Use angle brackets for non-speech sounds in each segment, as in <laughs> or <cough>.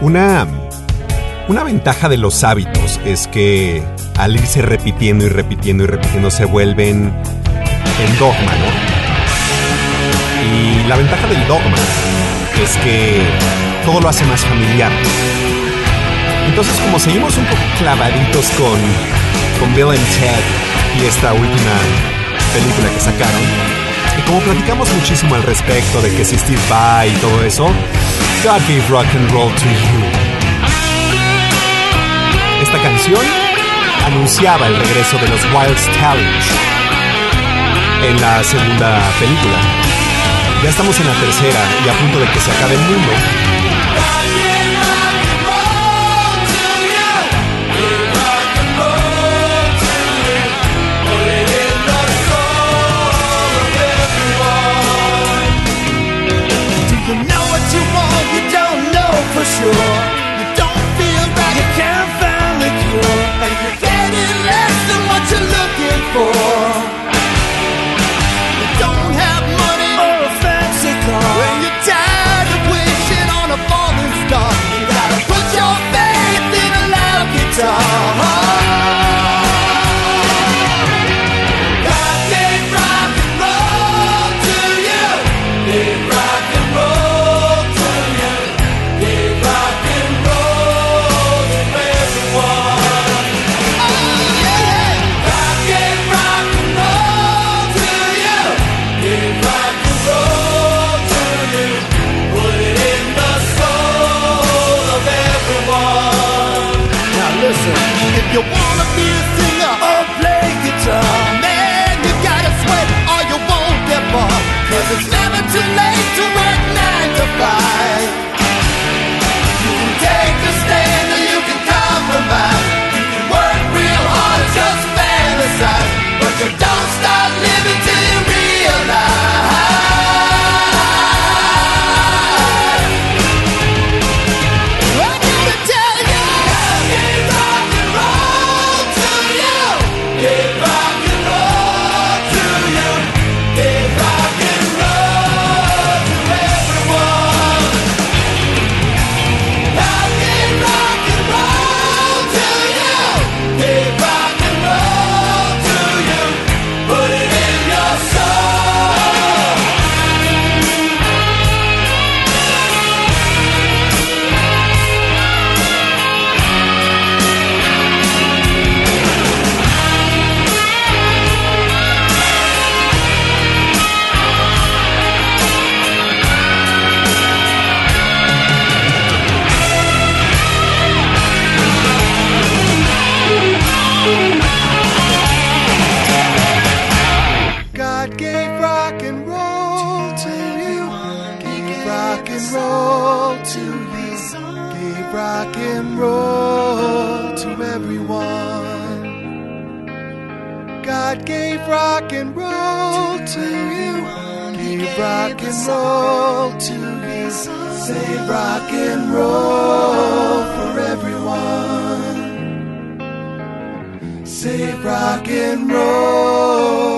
Una, una ventaja de los hábitos es que al irse repitiendo y repitiendo y repitiendo se vuelven en dogma, ¿no? Y la ventaja del dogma es que todo lo hace más familiar. Entonces, como seguimos un poco clavaditos con, con Bill and Ted y esta última película que sacaron, y como platicamos muchísimo al respecto de que si Steve Vai y todo eso, God gave rock and roll to you. Esta canción anunciaba el regreso de los Wild Stallions en la segunda película. Ya estamos en la tercera y a punto de que se acabe el mundo. Sure you don't feel that you can't find the cure, and you're getting less than what you're looking for. You don't have money a fancy car. When you're tired of on a falling star, you gotta put your faith in a loud guitar. without me. Roll to you. Say rock and roll for everyone. Say rock and roll.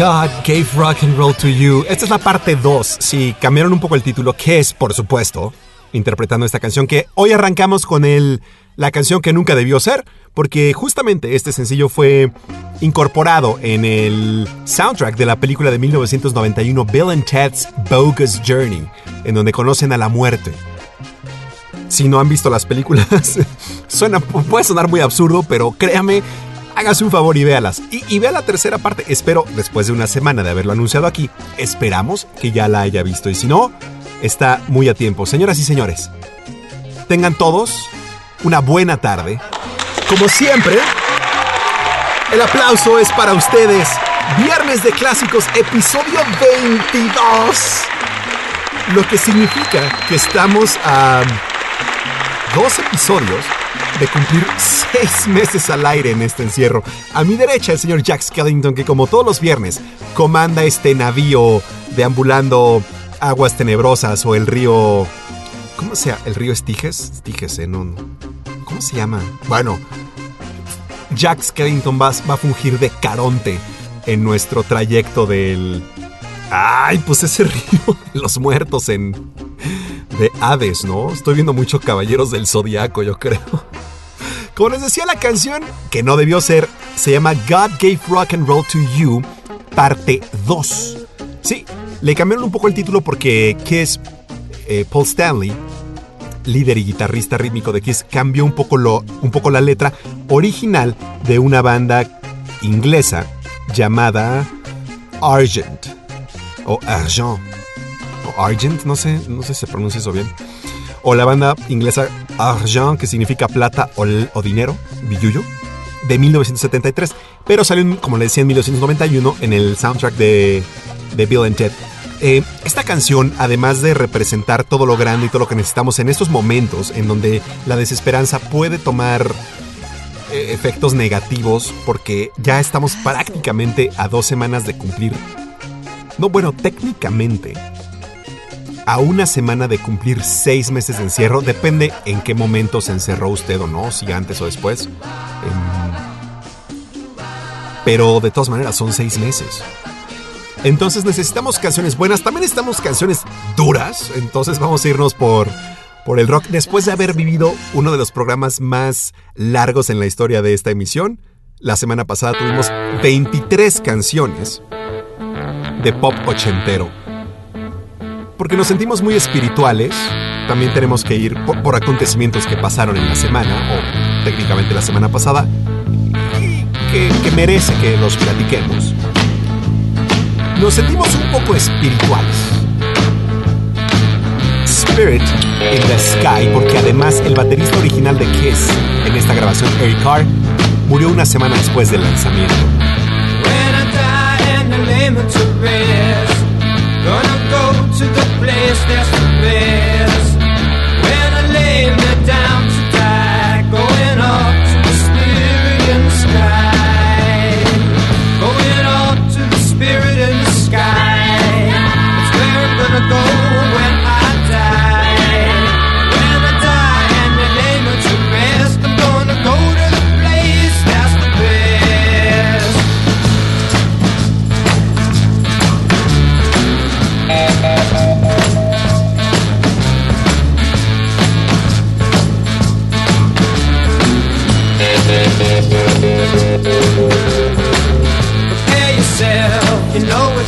God gave rock and roll to you. Esta es la parte 2. Si cambiaron un poco el título, que es, por supuesto, interpretando esta canción que hoy arrancamos con el la canción que nunca debió ser, porque justamente este sencillo fue incorporado en el soundtrack de la película de 1991 Bill and Ted's Bogus Journey, en donde conocen a la muerte. Si no han visto las películas, <laughs> suena, puede sonar muy absurdo, pero créame, hágase un favor y véalas. Y, y vea la tercera parte. Espero, después de una semana de haberlo anunciado aquí, esperamos que ya la haya visto. Y si no, está muy a tiempo. Señoras y señores, tengan todos una buena tarde. Como siempre, el aplauso es para ustedes. Viernes de Clásicos, episodio 22. Lo que significa que estamos a dos episodios de cumplir seis meses al aire en este encierro. A mi derecha el señor Jack Skellington que como todos los viernes comanda este navío deambulando aguas tenebrosas o el río... ¿Cómo se llama? ¿El río Estiges? Estiges, ¿eh? No, ¿Cómo se llama? Bueno, Jack Skellington va, va a fungir de caronte en nuestro trayecto del... Ay, pues ese <laughs> río de los muertos en... De Hades, ¿no? Estoy viendo mucho Caballeros del Zodiaco, yo creo. <laughs> Como les decía, la canción, que no debió ser, se llama God Gave Rock and Roll to You, parte 2. Sí, le cambiaron un poco el título porque Kiss, eh, Paul Stanley, líder y guitarrista rítmico de Kiss, cambió un poco, lo, un poco la letra original de una banda inglesa llamada Argent. O Argent. Argent, no sé, no sé si se pronuncia eso bien. O la banda inglesa Argent, que significa plata o, dinero, billuyo, de 1973. Pero salió, como le decía, en 1991 en el soundtrack de, de Bill and Ted. Eh, esta canción, además de representar todo lo grande y todo lo que necesitamos en estos momentos en donde la desesperanza puede tomar eh, efectos negativos, porque ya estamos prácticamente a dos semanas de cumplir. No, bueno, técnicamente a una semana de cumplir seis meses de encierro. Depende en qué momento se encerró usted o no, si antes o después. Em, pero de todas maneras son seis meses. Entonces necesitamos canciones buenas, también necesitamos canciones duras. Entonces vamos a irnos por, por el rock. Después de haber vivido uno de los programas más largos en la historia de esta emisión, la semana pasada tuvimos 23 canciones de pop ochentero. Porque nos sentimos muy espirituales, también tenemos que ir por, acontecimientos que pasaron en la semana, o técnicamente la semana pasada, que, merece que los platiquemos nos sentimos un poco espirituales. Spirit in the Sky, porque además el baterista original de Kiss en esta grabación, Eric Carr, murió una semana después del lanzamiento. To rest, gonna go to the place that's You know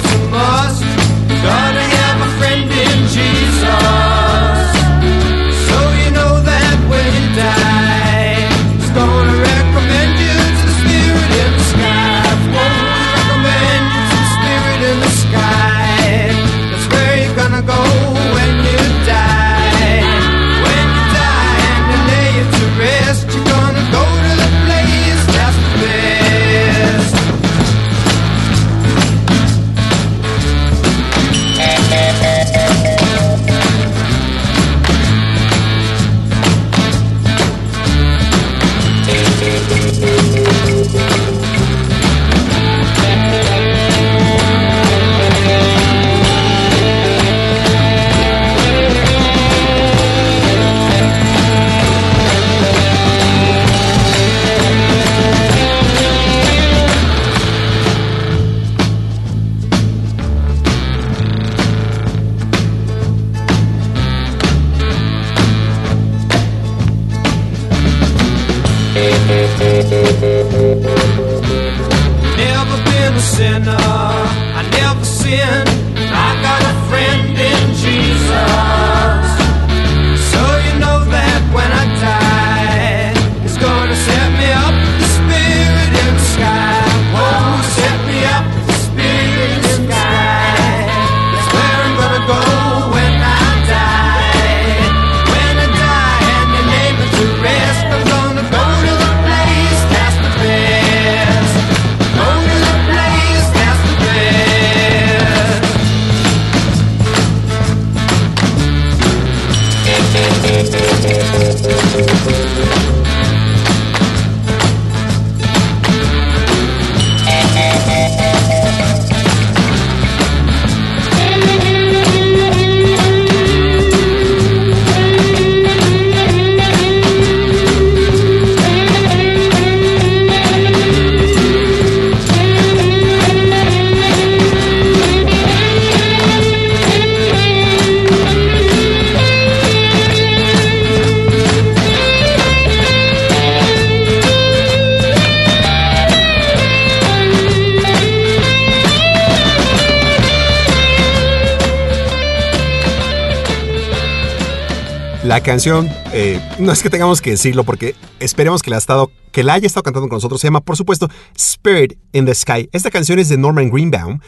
Canción, eh, no es que tengamos que decirlo porque esperemos que la, ha estado, que la haya estado cantando con nosotros. Se llama, por supuesto, Spirit in the Sky. Esta canción es de Norman Greenbaum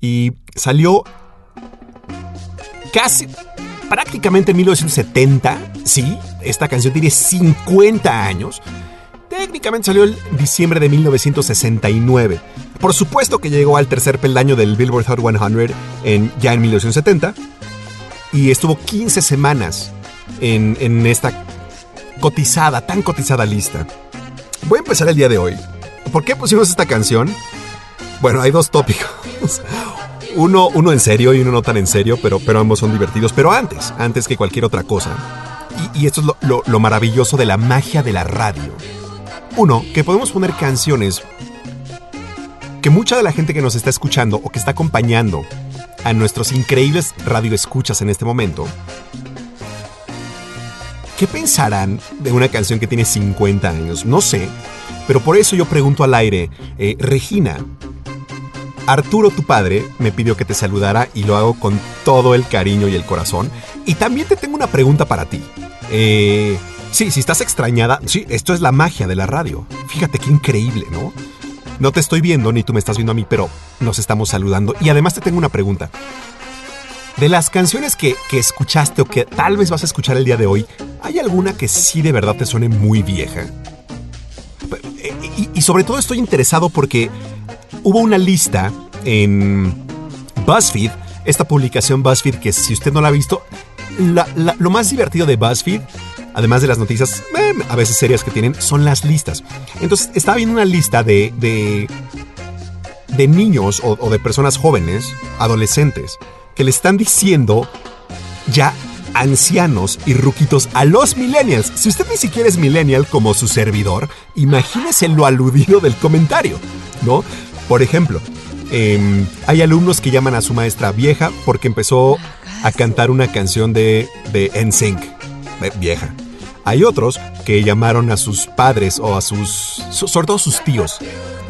y salió casi, prácticamente en 1970. Sí, esta canción tiene 50 años. Técnicamente salió el diciembre de 1969. Por supuesto que llegó al tercer peldaño del Billboard Hot 100 en, ya en 1970 y estuvo 15 semanas en, esta cotizada, tan cotizada lista. Voy a empezar el día de hoy. ¿Por qué pusimos esta canción? Bueno, hay dos tópicos. <laughs> Uno, uno en serio y uno no tan en serio, pero, pero ambos son divertidos. Pero antes, antes que cualquier otra cosa. Y, y esto es lo, lo- lo maravilloso de la magia de la radio. Uno, que podemos poner canciones que mucha de la gente que nos está escuchando o que está acompañando a nuestros increíbles radioescuchas en este momento ¿Qué pensarán de una canción que tiene 50 años? No sé, pero por eso yo pregunto al aire, eh, Regina, Arturo, tu padre, me pidió que te saludara y lo hago con todo el cariño y el corazón. Y también te tengo una pregunta para ti. Eh, sí, si estás extrañada, sí, esto es la magia de la radio. Fíjate qué increíble, ¿no? No te estoy viendo ni tú me estás viendo a mí, pero nos estamos saludando. Y además te tengo una pregunta. De las canciones que, que escuchaste o que tal vez vas a escuchar el día de hoy, ¿hay alguna que sí de verdad te suene muy vieja? Eh, Y, sobre todo estoy interesado porque hubo una lista en BuzzFeed, esta publicación BuzzFeed que si usted no la ha visto, lo más divertido de BuzzFeed, además de las noticias eh, a veces serias que tienen, son las listas. Entonces estaba viendo una lista de, de, de niños o de personas jóvenes, adolescentes, que le están diciendo ya ancianos y ruquitos a los millennials. Si usted ni siquiera es millennial como su servidor, imagínese lo aludido del comentario, ¿no? Por ejemplo, em, hay alumnos que llaman a su maestra vieja porque empezó a cantar una canción de, de NSYNC, eh, vieja. Hay otros que llamaron a sus padres o a sus, so- sobre todo sus tíos,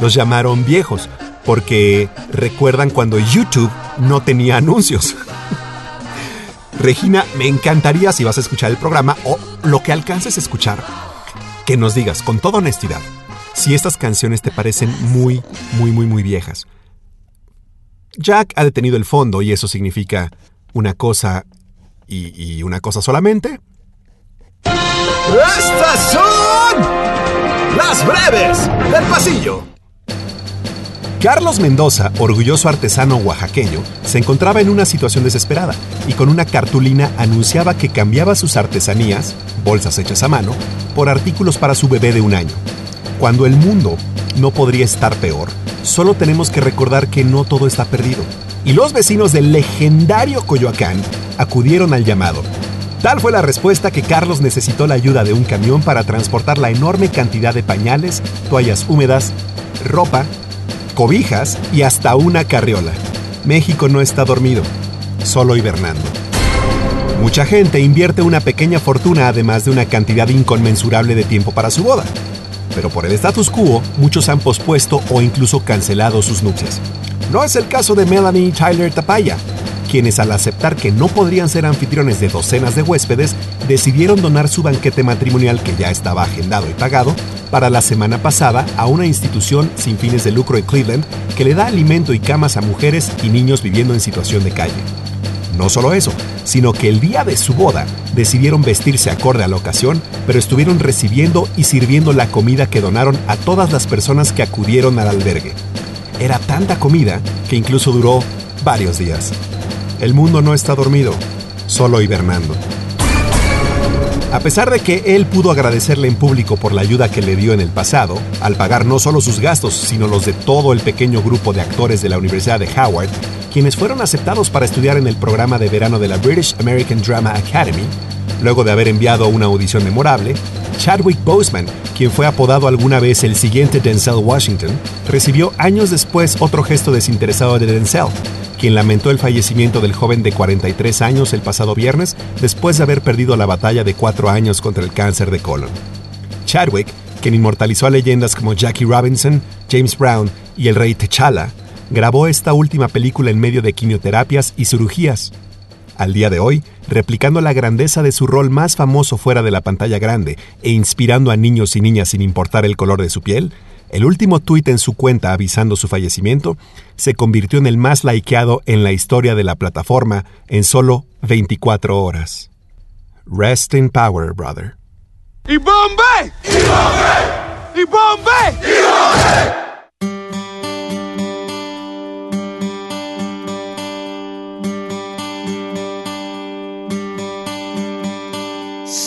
los llamaron viejos porque recuerdan cuando YouTube no tenía anuncios. <laughs> Regina, me encantaría si vas a escuchar el programa o lo que alcances a escuchar, que nos digas con toda honestidad si estas canciones te parecen muy, muy, muy, muy viejas. Jack ha detenido el fondo y eso significa una cosa y, y una cosa solamente. Estas son las breves del pasillo. Carlos Mendoza, orgulloso artesano oaxaqueño, se encontraba en una situación desesperada y con una cartulina anunciaba que cambiaba sus artesanías, bolsas hechas a mano, por artículos para su bebé de un año. Cuando el mundo no podría estar peor, solo tenemos que recordar que no todo está perdido. Y los vecinos del legendario Coyoacán acudieron al llamado. Tal fue la respuesta que Carlos necesitó la ayuda de un camión para transportar la enorme cantidad de pañales, toallas húmedas, ropa, cobijas y hasta una carriola. México no está dormido, solo hibernando. Mucha gente invierte una pequeña fortuna además de una cantidad inconmensurable de tiempo para su boda. Pero por el status quo, muchos han pospuesto o incluso cancelado sus nupcias. No es el caso de Melanie Tyler Tapaya, quienes al aceptar que no podrían ser anfitriones de docenas de huéspedes, decidieron donar su banquete matrimonial que ya estaba agendado y pagado para la semana pasada a una institución sin fines de lucro en Cleveland que le da alimento y camas a mujeres y niños viviendo en situación de calle. No solo eso, sino que el día de su boda decidieron vestirse acorde a la ocasión, pero estuvieron recibiendo y sirviendo la comida que donaron a todas las personas que acudieron al albergue. Era tanta comida que incluso duró varios días. El mundo no está dormido, solo hibernando. A pesar de que él pudo agradecerle en público por la ayuda que le dio en el pasado, al pagar no solo sus gastos, sino los de todo el pequeño grupo de actores de la Universidad de Howard, quienes fueron aceptados para estudiar en el programa de verano de la British American Drama Academy, luego de haber enviado una audición memorable, Chadwick Boseman, quien fue apodado alguna vez el siguiente Denzel Washington, recibió años después otro gesto desinteresado de Denzel, quien lamentó el fallecimiento del joven de 43 años el pasado viernes después de haber perdido la batalla de cuatro años contra el cáncer de colon. Chadwick, quien inmortalizó a leyendas como Jackie Robinson, James Brown y el rey T'Challa, grabó esta última película en medio de quimioterapias y cirugías. Al día de hoy, replicando la grandeza de su rol más famoso fuera de la pantalla grande e inspirando a niños y niñas sin importar el color de su piel, el último tuit en su cuenta avisando su fallecimiento se convirtió en el más likeado en la historia de la plataforma en solo 24 horas. Rest in power, brother. ¡Y Bombay! ¡Y Bombay! ¡Y Bombay!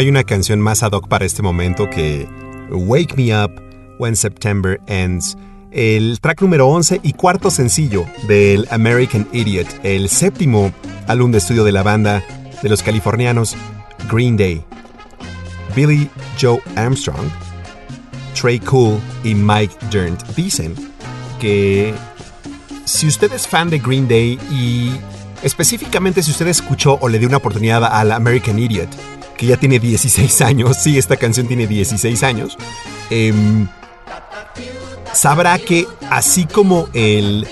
Hay una canción más ad hoc para este momento que Wake Me Up When September Ends, el track número 11 y cuarto sencillo del American Idiot, el séptimo álbum de estudio de la banda de los californianos Green Day. Billy Joe Armstrong, Trey Cool y Mike Dirnt dicen que si usted es fan de Green Day y específicamente si usted escuchó o le dio una oportunidad al American Idiot, que ya tiene 16 años, sí, esta canción tiene 16 años, em, sabrá que así como el...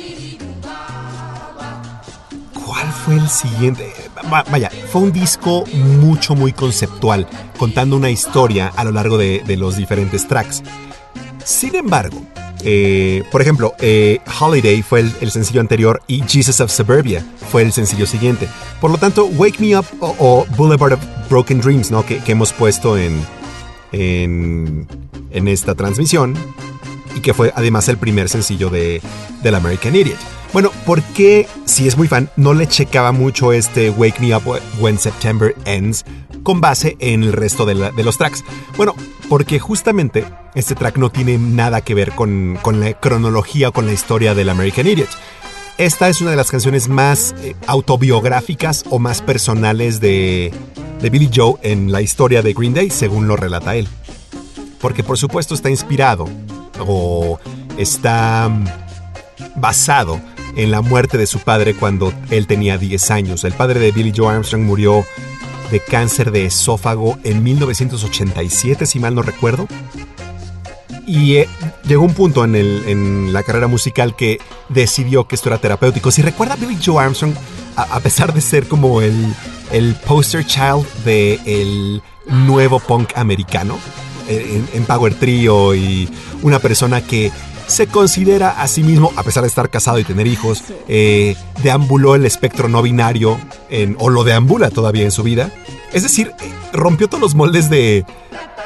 ¿Cuál fue el siguiente? Va- Vaya, fue un disco mucho, muy conceptual, contando una historia a lo largo de, de los diferentes tracks. Sin embargo, eh, por ejemplo, eh, Holiday fue el, sencillo anterior y Jesus of Suburbia fue el sencillo siguiente. Por lo tanto, Wake Me Up o, Boulevard of Broken Dreams, ¿no? que, hemos puesto en, en, esta transmisión y que fue además el primer sencillo de, del American Idiot. Bueno, ¿por qué, si es muy fan, no le checaba mucho este Wake Me Up When September Ends con base en el resto de los tracks? Bueno, porque justamente este track no tiene nada que ver con, con la cronología o con la historia del American Idiot. Esta es una de las canciones más eh, autobiográficas o más personales de, de Billy Joe en la historia de Green Day, según lo relata él. Porque por supuesto está inspirado o está mm, basado en la muerte de su padre cuando él tenía 10 años. El padre de Billy Joe Armstrong murió de cáncer de esófago en 1987, si mal no recuerdo. Y eh, llegó un punto en, el- en la carrera musical que decidió que esto era terapéutico. Si recuerda Billy Joe Armstrong, a, pesar de ser como el, el poster child del el nuevo punk americano, eh, en, en Power Trio y una persona que se considera a sí mismo, a pesar de estar casado y tener hijos, eh, deambuló el espectro no binario en- o lo deambula todavía en su vida. Es decir, eh, rompió todos los moldes de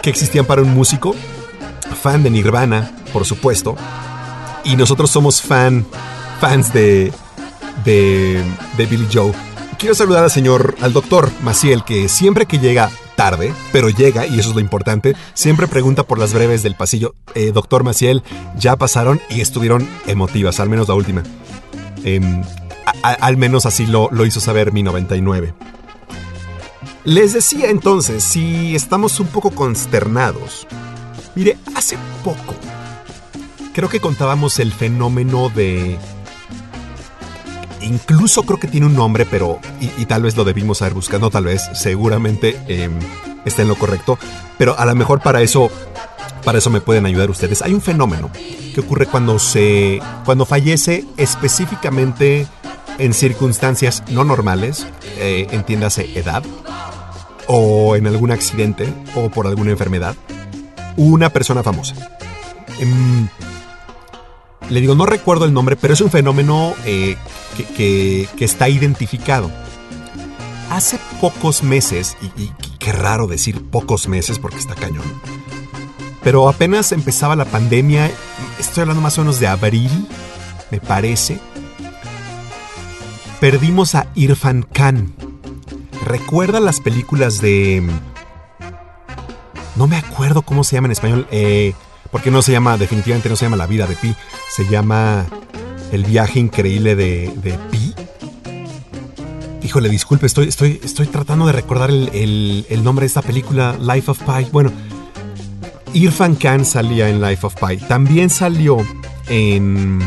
que existían para un músico fan de Nirvana, por supuesto. Y nosotros somos fan, fans de, de, de Billy Joe. Quiero saludar al señor, al doctor Maciel, que siempre que llega tarde, pero llega, y eso es lo importante, siempre pregunta por las breves del pasillo. Eh, doctor Maciel, ya pasaron y estuvieron emotivas, al menos la última. Em, al menos así lo, lo hizo saber mi 99. Les decía entonces, si estamos un poco consternados, Mire, hace poco creo que contábamos el fenómeno de... Incluso creo que tiene un nombre, pero... Y, tal vez lo debimos haber buscado, tal vez, seguramente eh, está en lo correcto. Pero a lo mejor para eso... Para eso me pueden ayudar ustedes. Hay un fenómeno que ocurre cuando se... Cuando fallece específicamente en circunstancias no normales, eh, entiéndase edad, o en algún accidente, o por alguna enfermedad una persona famosa. Em, le digo, no recuerdo el nombre, pero es un fenómeno eh, que, está identificado. Hace pocos meses, y, y qué raro decir pocos meses porque está cañón, pero apenas empezaba la pandemia, estoy hablando más o menos de abril, me parece, perdimos a Irfan Khan. ¿Recuerda las películas de... No me acuerdo cómo se llama en español. Eh, porque no se llama, definitivamente no se llama La vida de Pi. Se llama el viaje increíble de, de Pi. Híjole, disculpe, estoy, estoy, estoy tratando de recordar el, el- nombre de esta película, Life of Pi. Bueno, Irfan Khan salía en Life of Pi. También salió en.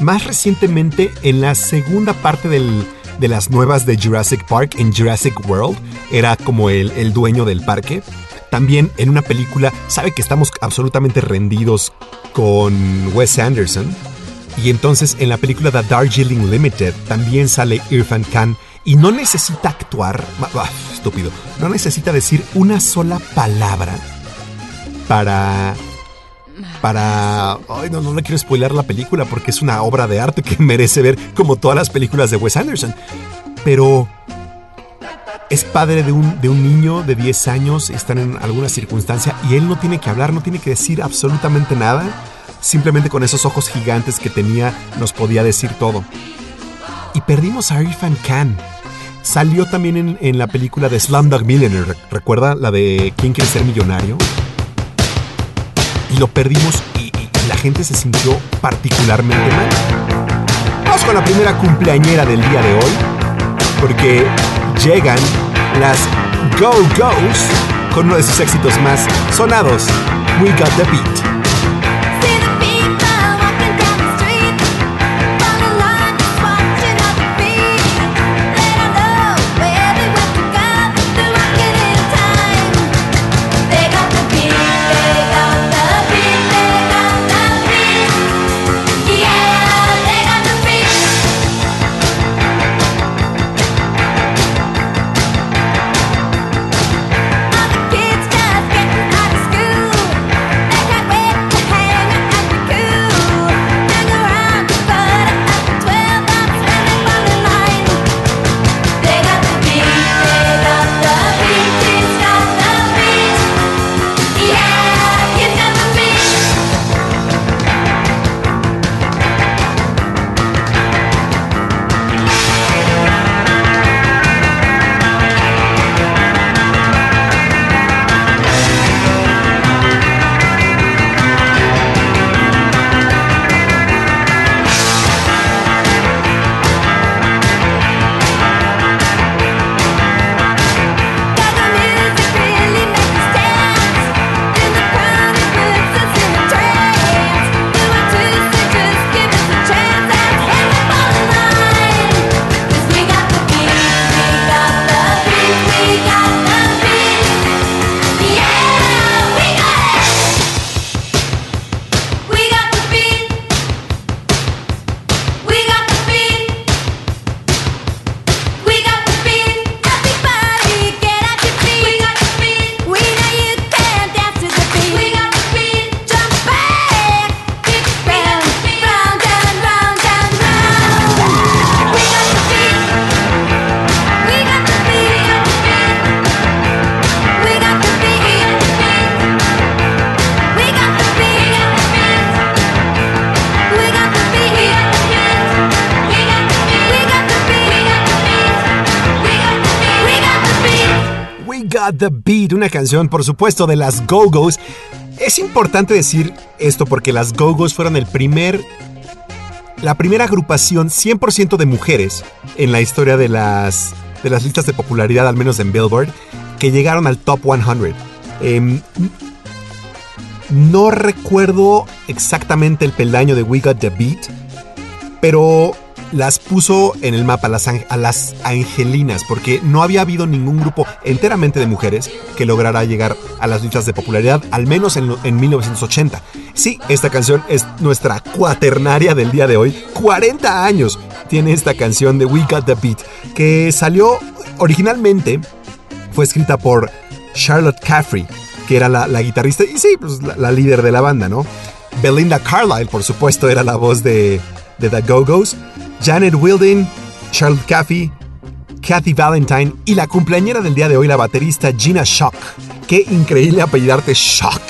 Más recientemente, en la segunda parte de las nuevas de Jurassic Park, en Jurassic World, era como el, el dueño del parque. También en una película, sabe que estamos absolutamente rendidos con Wes Anderson. Y entonces en la película The Darjeeling Limited también sale Irfan Khan y no necesita actuar, ma- ah, estúpido, no necesita decir una sola palabra para para ay no no le quiero spoiler la película porque es una obra de arte que <laughs> merece ver como todas las películas de Wes Anderson. Pero es padre de un, de un niño de 10 años, están en alguna circunstancia y él no tiene que hablar, no tiene que decir absolutamente nada. Simplemente con esos ojos gigantes que tenía nos podía decir todo. Y perdimos a Irfan Khan. Salió también en, en la película de Slumdog Millionaire, ¿re- ¿recuerda? La de ¿Quién quiere ser millonario? Y lo perdimos y, y- y la gente se sintió particularmente mal. Vamos con la primera cumpleañera del día de hoy porque llegan las Go Go's con uno de sus éxitos más sonados, We Got the Beat. The Beat, una canción por supuesto de las Go-Go's. Es importante decir esto porque las Go-Go's fueron el primer la primera agrupación 100% de mujeres en la historia de las de las listas de popularidad, al menos en Billboard, que llegaron al top 100. Em, no recuerdo exactamente el peldaño de We Got the Beat, pero las puso en el mapa las a las angelinas, porque no había habido ningún grupo enteramente de mujeres que lograra llegar a las listas de popularidad, al menos en, en 1980. Sí, esta canción es nuestra cuaternaria del día de hoy. 40 años tiene esta canción de We Got the Beat, que salió originalmente, fue escrita por Charlotte Caffrey, que era la, la guitarrista y sí, pues la, líder de la banda, ¿no? Belinda Carlisle, por supuesto, era la voz de The Go-Go's. Janet Wilding, Charlotte Caffey, Kathy Valentine y la cumpleañera del día de hoy, la baterista Gina Shock. Qué increíble apellidarte Shock.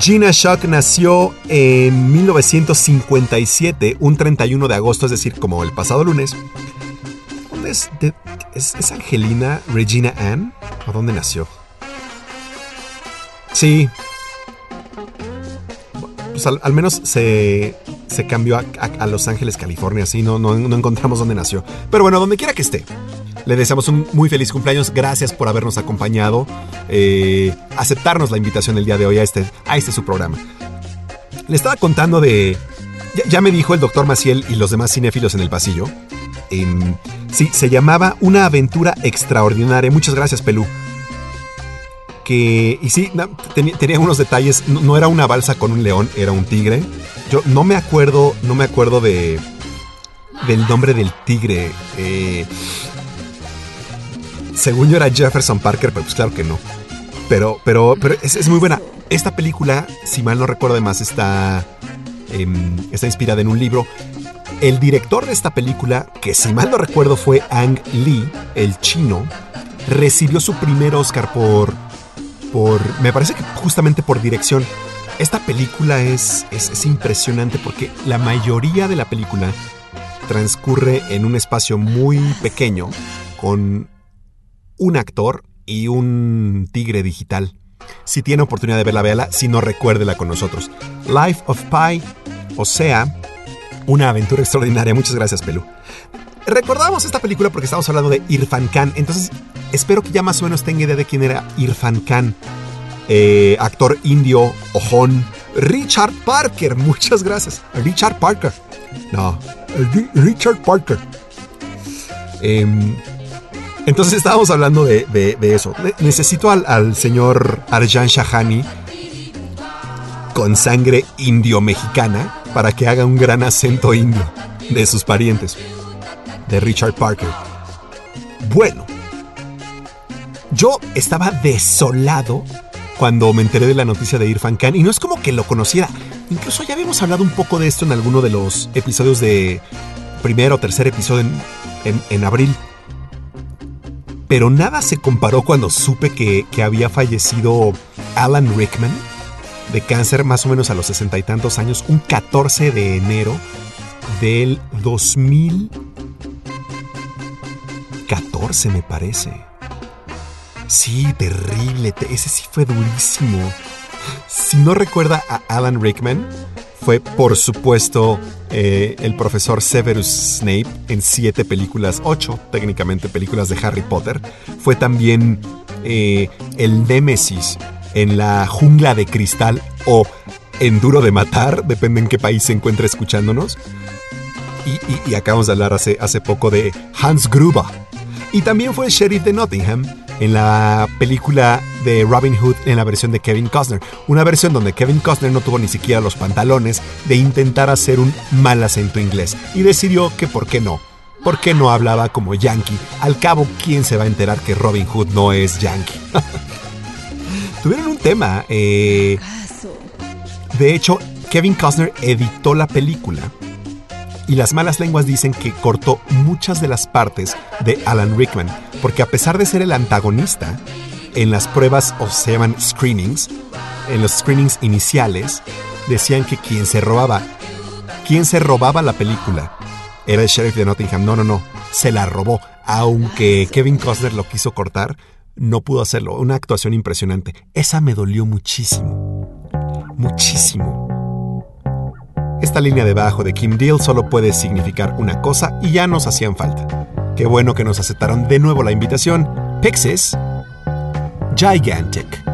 Gina Shock nació en 1957, un 31 de agosto, es decir, como el pasado lunes. ¿Dónde es? ¿Es, Angelina Regina Ann? ¿O dónde nació? Sí. Pues al menos se, se cambió a, Los Ángeles, California, así no, no, encontramos dónde nació. Pero bueno, donde quiera que esté. Le deseamos un muy feliz cumpleaños. Gracias por habernos acompañado, eh, aceptarnos la invitación el día de hoy a este, a este su programa. Le estaba contando de. Ya, me dijo el doctor Maciel y los demás cinéfilos en el pasillo. em, sí, se llamaba Una aventura extraordinaria. Muchas gracias, Pelú. Que. Y sí, tenía, unos detalles. No era una balsa con un león, era un tigre. No me acuerdo. No me acuerdo de. Del nombre del tigre. Eh, según yo era Jefferson Parker, pero pues claro que no. Pero, pero, pero es, es muy buena. Esta película, si mal no recuerdo además, está, em, está inspirada en un libro. El director de esta película, que si mal no recuerdo fue Ang Lee, el chino, recibió su primer Oscar por, por, me parece que justamente por dirección. Esta película es, es, es impresionante porque la mayoría de la película transcurre en un espacio muy pequeño con un actor y un tigre digital. Si tiene oportunidad de verla, véala. Si no, recuérdela con nosotros. Life of Pi, o sea, una aventura extraordinaria. Muchas gracias, Pelú. Recordamos esta película porque estamos hablando de Irfan Khan. Entonces, espero que ya más o menos tenga idea de quién era Irfan Khan. Eh, actor indio, ojón. Richard Parker. <laughs> Muchas gracias. Richard Parker. No, Ri- Richard Parker. Em, entonces estábamos hablando de, de- eso. Ne- Necesito al, al señor Arjan Shahani con sangre indio-mexicana para que haga un gran acento indio de sus parientes. De Richard Parker. Bueno, yo estaba desolado cuando me enteré de la noticia de Irfan Khan y no es como que lo conociera. Incluso ya habíamos hablado un poco de esto en alguno de los episodios de primero o tercer episodio en, en- abril. Pero nada se comparó cuando supe que había fallecido Alan Rickman de cáncer más o menos a los sesenta y tantos años, un 14 de enero del 2014 me parece. Sí, terrible, te- ese sí fue durísimo. Si no recuerda a Alan Rickman, fue por supuesto eh, el profesor Severus Snape en siete películas, ocho técnicamente películas de Harry Potter. Fue también eh, el Némesis en la jungla de cristal o en Duro de Matar, depende en qué país se encuentre escuchándonos. Y, acabamos de hablar hace, hace poco de Hans Gruber. Y también fue sheriff de Nottingham en la película de Robin Hood en la versión de Kevin Costner. Una versión donde Kevin Costner no tuvo ni siquiera los pantalones de intentar hacer un mal acento inglés. Y decidió que por qué no. ¿Por qué no hablaba como yankee? Al cabo, ¿quién se va a enterar que Robin Hood no es yankee? <laughs> Tuvieron un tema. eh, de hecho, Kevin Costner editó la película y las malas lenguas dicen que cortó muchas de las partes de Alan Rickman, porque a pesar de ser el antagonista, en las pruebas o se llaman screenings, en los screenings iniciales, decían que quien se robaba, quien se robaba la película era el sheriff de Nottingham. No, no, no, se la robó, aunque Kevin Costner lo quiso cortar, no pudo hacerlo. Una actuación impresionante. Esa me dolió muchísimo, muchísimo. Esta línea de bajo de Kim Deal solo puede significar una cosa y ya nos hacían falta. Qué bueno que nos aceptaron de nuevo la invitación. Pixies, Gigantic.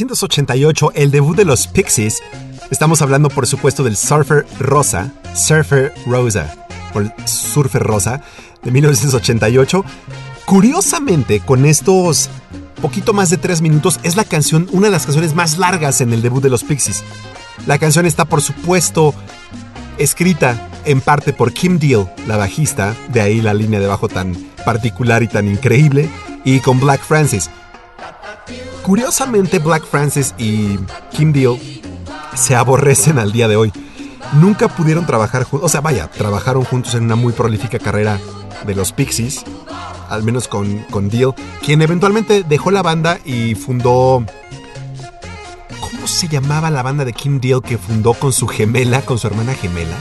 1988, el debut de los Pixies. Estamos hablando, por supuesto, del Surfer Rosa, Surfer Rosa, o el Surfer Rosa, de 1988. Curiosamente, con estos poquito más de tres minutos, es la canción, una de las canciones más largas en el debut de los Pixies. La canción está, por supuesto, escrita en parte por Kim Deal, la bajista, de ahí la línea de bajo tan particular y tan increíble, y con Black Francis. Curiosamente, Black Francis y Kim Deal se aborrecen al día de hoy. Nunca pudieron trabajar juntos, o sea, vaya, trabajaron juntos en una muy prolífica carrera de los Pixies, al menos con, con Deal, quien eventualmente dejó la banda y fundó... ¿Cómo se llamaba la banda de Kim Deal que fundó con su gemela, con su hermana gemela?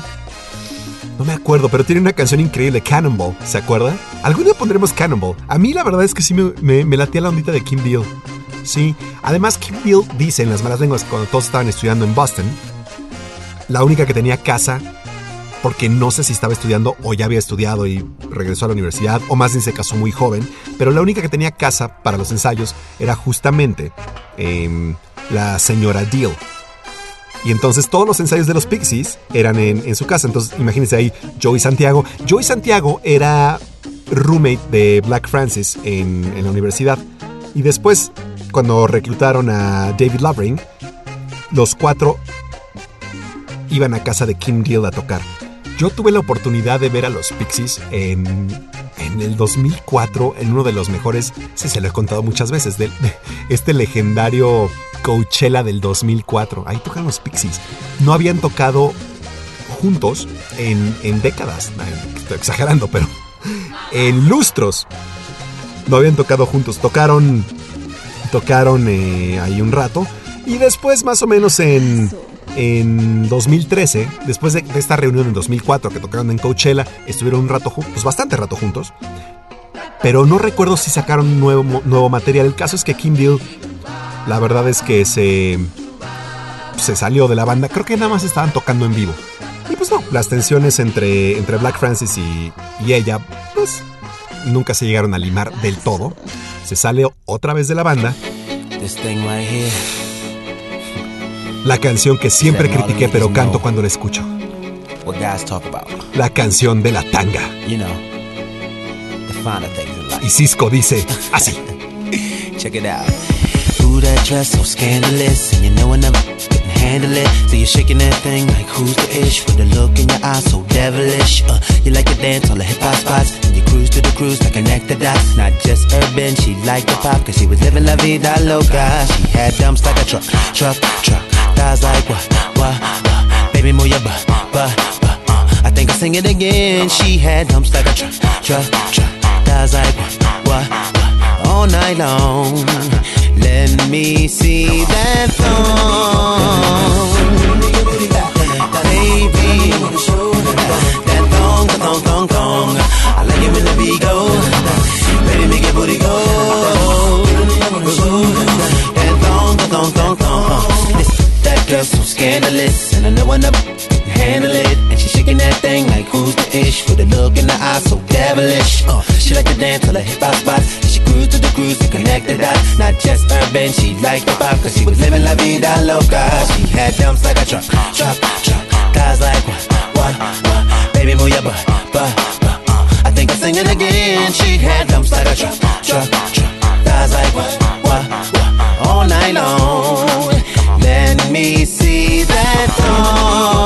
No me acuerdo, pero tiene una canción increíble, Cannonball, ¿se acuerda? Algún día pondremos Cannonball. A mí la verdad es que sí me, me, me latía la ondita de Kim Deal. Sí, además Kim Deal dice en las malas lenguas cuando todos estaban estudiando en Boston, la única que tenía casa, porque no sé si estaba estudiando o ya había estudiado y regresó a la universidad, o más bien se casó muy joven, pero la única que tenía casa para los ensayos era justamente em, la señora Deal. Y entonces todos los ensayos de los Pixies eran en, su casa. Entonces imagínense ahí Joey Santiago. Joey Santiago era roommate de Black Francis en la universidad. Y después, cuando reclutaron a David Lovering, los cuatro iban a casa de Kim Deal a tocar. Yo tuve la oportunidad de ver a los Pixies en, en el 2004 en uno de los mejores, sí se lo he contado muchas veces, este legendario Coachella del 2004. Ahí tocan los Pixies. No habían tocado juntos en, en décadas. Estoy exagerando, pero en lustros. No habían tocado juntos. Tocaron, tocaron eh, ahí un rato. Y después, más o menos en, en 2013, después de, esta reunión en 2004 que tocaron en Coachella, estuvieron un rato pues bastante rato juntos. Pero no recuerdo si sacaron nuevo, nuevo material. El caso es que Kim Deal, la verdad es que se, se salió de la banda. Creo que nada más estaban tocando en vivo. Y pues no, las tensiones entre, entre Black Francis y, y ella, pues nunca se llegaron a limar del todo. Se sale otra vez de la banda. La canción que siempre critiqué pero canto cuando la escucho. La canción de la tanga. Y Cisco dice así. <laughs> Handle it. So you're shaking that thing like who's the ish? With a look in your eyes so devilish. Uh, you like to dance on the hip hop spots, and you cruise to the cruise like connect the dots. Not just urban, she liked the pop, cause she was living la vida loca. She had dumps like a truck, truck, truck. Thighs like what, what, what? Baby, move your butt, butt, butt. Uh, I think I'll sing it again. She had dumps like a truck, truck, truck. Thighs like what, what, what? all night long. Let me see that thong. Baby, that thong, that thong, thong, thong. I like it when the beat go. Baby, make your booty go. That thong, that thong, thong, thong. This, that girl so scandalous, and I know enough can handle it. And she shaking that thing like who's the ish with a look in the eye so devilish. Uh, like to dance till her hip hop spots. And she cruise to the cruise to connect the dots. Not just urban, she liked the pop cause she was living la vida loca. She had dumps like a truck, truck, truck. Guys like what, what, what? Baby, move your butt, butt, butt. I think I'll sing it again. She had dumps like a truck, truck, truck. Guys like what, what, what? All night long. Let me see that thong.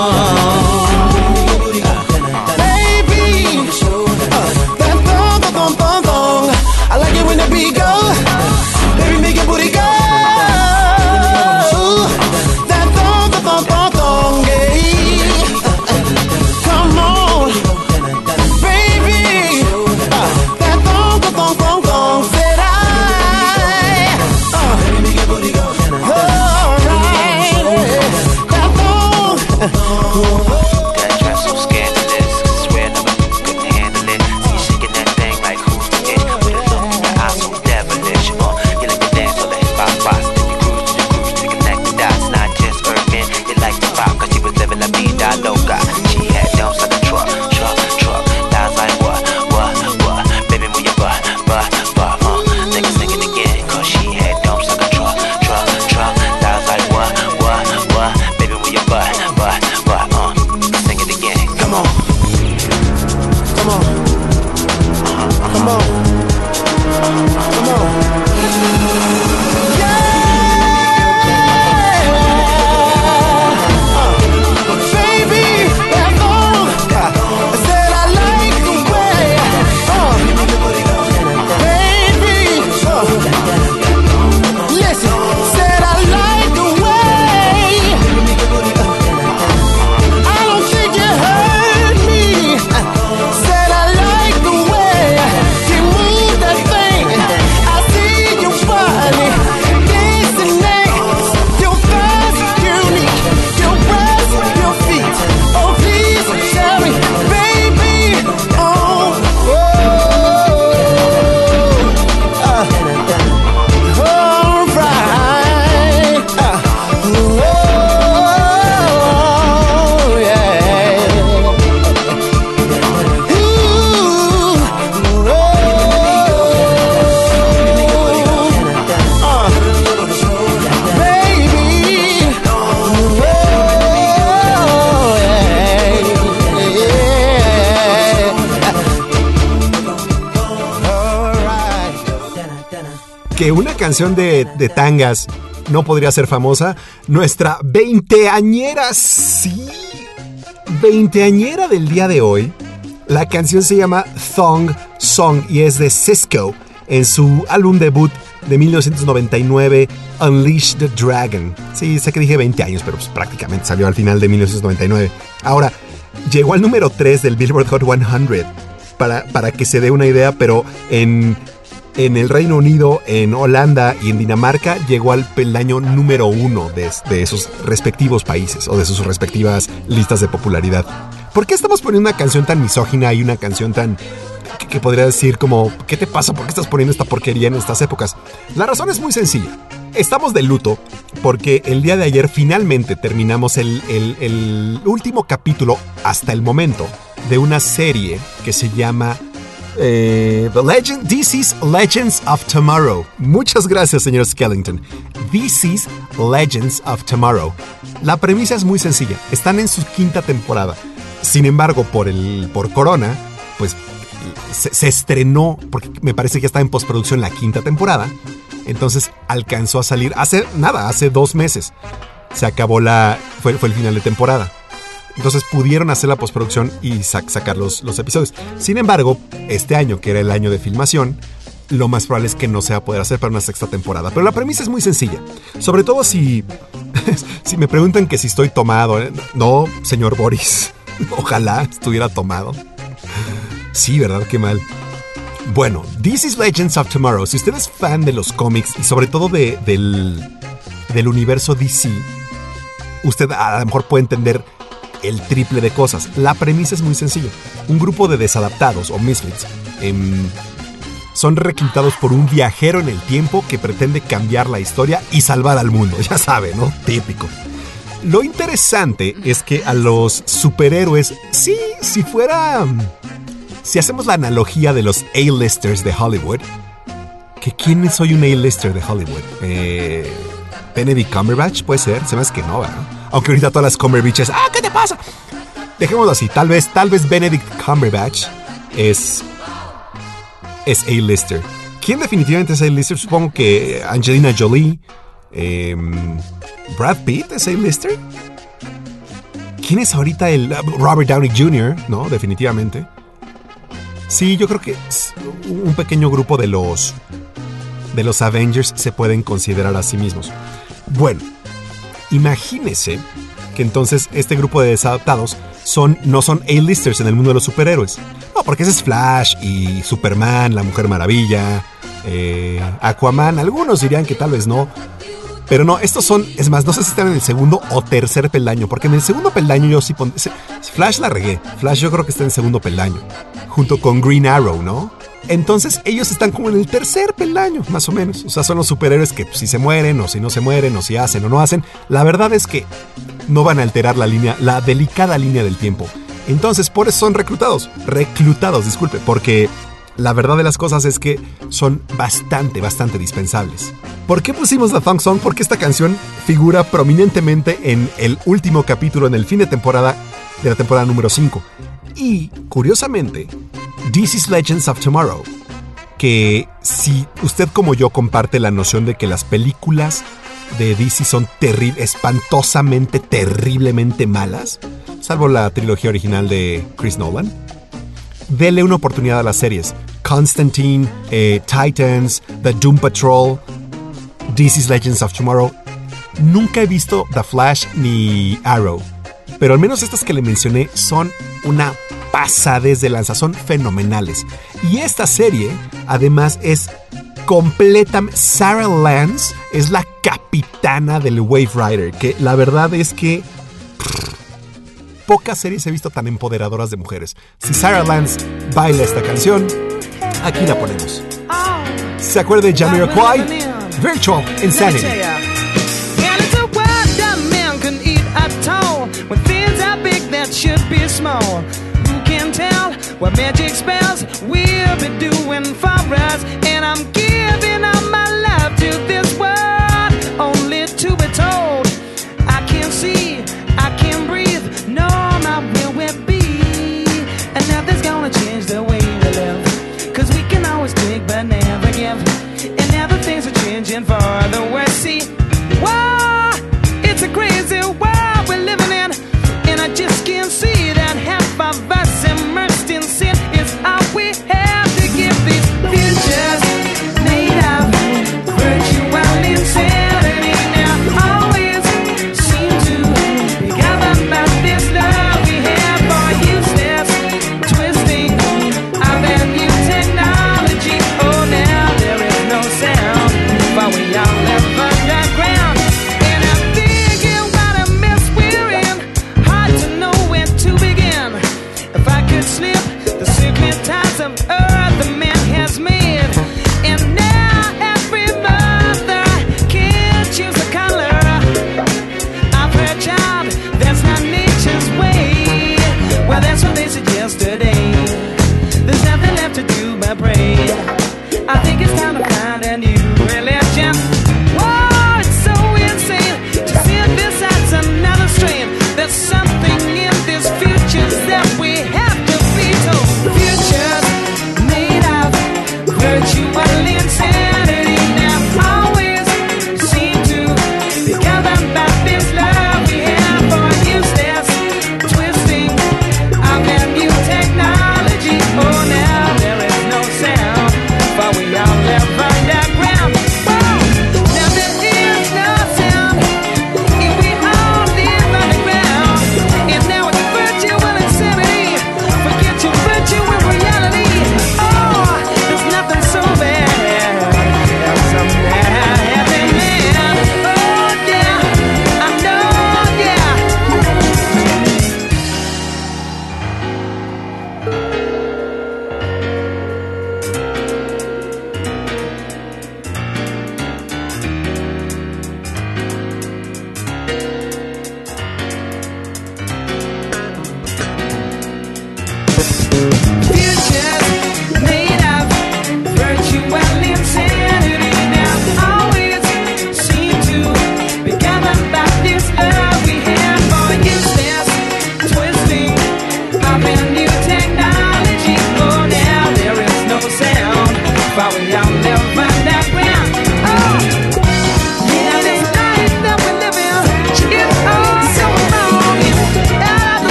Que una canción de, de tangas no podría ser famosa. Nuestra veinteañera, sí, veinteañera del día de hoy. La canción se llama Thong Song y es de Cisco en su álbum debut de 1999, Unleash the Dragon. Sí, sé que dije 20 años, pero pues prácticamente salió al final de 1999. Ahora, llegó al número 3 del Billboard Hot 100 para, para que se dé una idea, pero en, en el Reino Unido, en Holanda y en Dinamarca llegó al peldaño número 1 de, de esos respectivos países o de sus respectivas listas de popularidad. ¿Por qué estamos poniendo una canción tan misógina y una canción tan que, podría decir como, ¿qué te pasa? ¿Por qué estás poniendo esta porquería en estas épocas? La razón es muy sencilla. Estamos de luto porque el día de ayer finalmente terminamos el último capítulo hasta el momento de una serie que se llama eh, The Legend, DC's Legends of Tomorrow. Muchas gracias, señor Skellington. DC's Legends of Tomorrow. La premisa es muy sencilla. Están en su quinta temporada. Sin embargo, por el por Corona, pues se, se estrenó, porque me parece que está en postproducción la quinta temporada. Entonces alcanzó a salir hace nada, hace dos meses. Se acabó la. Fue, fue el final de temporada. Entonces pudieron hacer la postproducción y sac- sacar los, los episodios. Sin embargo, este año, que era el año de filmación, lo más probable es que no se va a poder hacer para una sexta temporada. Pero la premisa es muy sencilla. Sobre todo si, <laughs> si me preguntan que si estoy tomado. ¿eh? No, señor Boris. <laughs> Ojalá estuviera tomado. Sí, ¿verdad? Qué mal. Bueno, This is Legends of Tomorrow. Si usted es fan de los cómics y sobre todo de- del, del universo DC, usted a lo mejor puede entender el triple de cosas. La premisa es muy sencilla. Un grupo de desadaptados o misfits em, son reclutados por un viajero en el tiempo que pretende cambiar la historia y salvar al mundo. <laughs> Ya sabe, ¿no? Típico. Lo interesante es que a los superhéroes, sí, si fuera... Si hacemos la analogía de los A-listers de Hollywood, que quién es hoy un A-lister de Hollywood? Eh, Benedict Cumberbatch puede ser, se me hace que no, ¿verdad? Aunque ahorita todas las Cumberbatches, ah, ¿qué te pasa? Dejémoslo así, tal vez, tal vez Benedict Cumberbatch es es A-lister. ¿Quién definitivamente es A-lister? Supongo que Angelina Jolie, em, Brad Pitt es A-lister. ¿Quién es ahorita el Robert Downey Jr.? No, definitivamente. Sí, yo creo que un pequeño grupo de los de los Avengers se pueden considerar a sí mismos. Bueno, imagínese que entonces este grupo de desadaptados son, no son A-listers en el mundo de los superhéroes. No, porque ese es Flash y Superman, la Mujer Maravilla, eh, Aquaman. Algunos dirían que tal vez no. Pero no, estos son, es más, no sé si están en el segundo o tercer peldaño, porque en el segundo peldaño yo sí pon- se- Flash la regué. Flash yo creo que está en el segundo peldaño, junto con Green Arrow, ¿no? Entonces ellos están como en el tercer peldaño, más o menos. O sea, son los superhéroes que pues, si se mueren o si no se mueren o si hacen o no hacen. La verdad es que no van a alterar la línea, la delicada línea del tiempo. Entonces, por eso son reclutados. Reclutados, disculpe, porque la verdad de las cosas es que son bastante, bastante dispensables. ¿Por qué pusimos la Thunk Song? Porque esta canción figura prominentemente en el último capítulo, en el fin de temporada de la temporada número 5. Y, curiosamente, This is Legends of Tomorrow, que si usted como yo comparte la noción de que las películas de DC son espantosamente, terriblemente malas, salvo la trilogía original de Chris Nolan, dele una oportunidad a las series. Constantine, eh, Titans, The Doom Patrol, This is Legends of Tomorrow. Nunca he visto The Flash ni Arrow, pero al menos estas que le mencioné son una pasadez de lanza, son fenomenales. Y esta serie, además, es completamente... Sarah Lance es la capitana del Wave Rider, que la verdad es que pocas series he visto tan empoderadoras de mujeres. Si Sarah Lance baila esta canción, aquí la ponemos. ¿Se acuerda de Jamiroquai? Virtual Insanity. What magic spells we'll be doing for us? And I'm giving all my love to this world, only to be told. I can't see, I can't breathe, no, my will will be. And nothing's gonna change the way we live. Cause we can always take but never give. And now the things are changing for the worse. Sin is all we have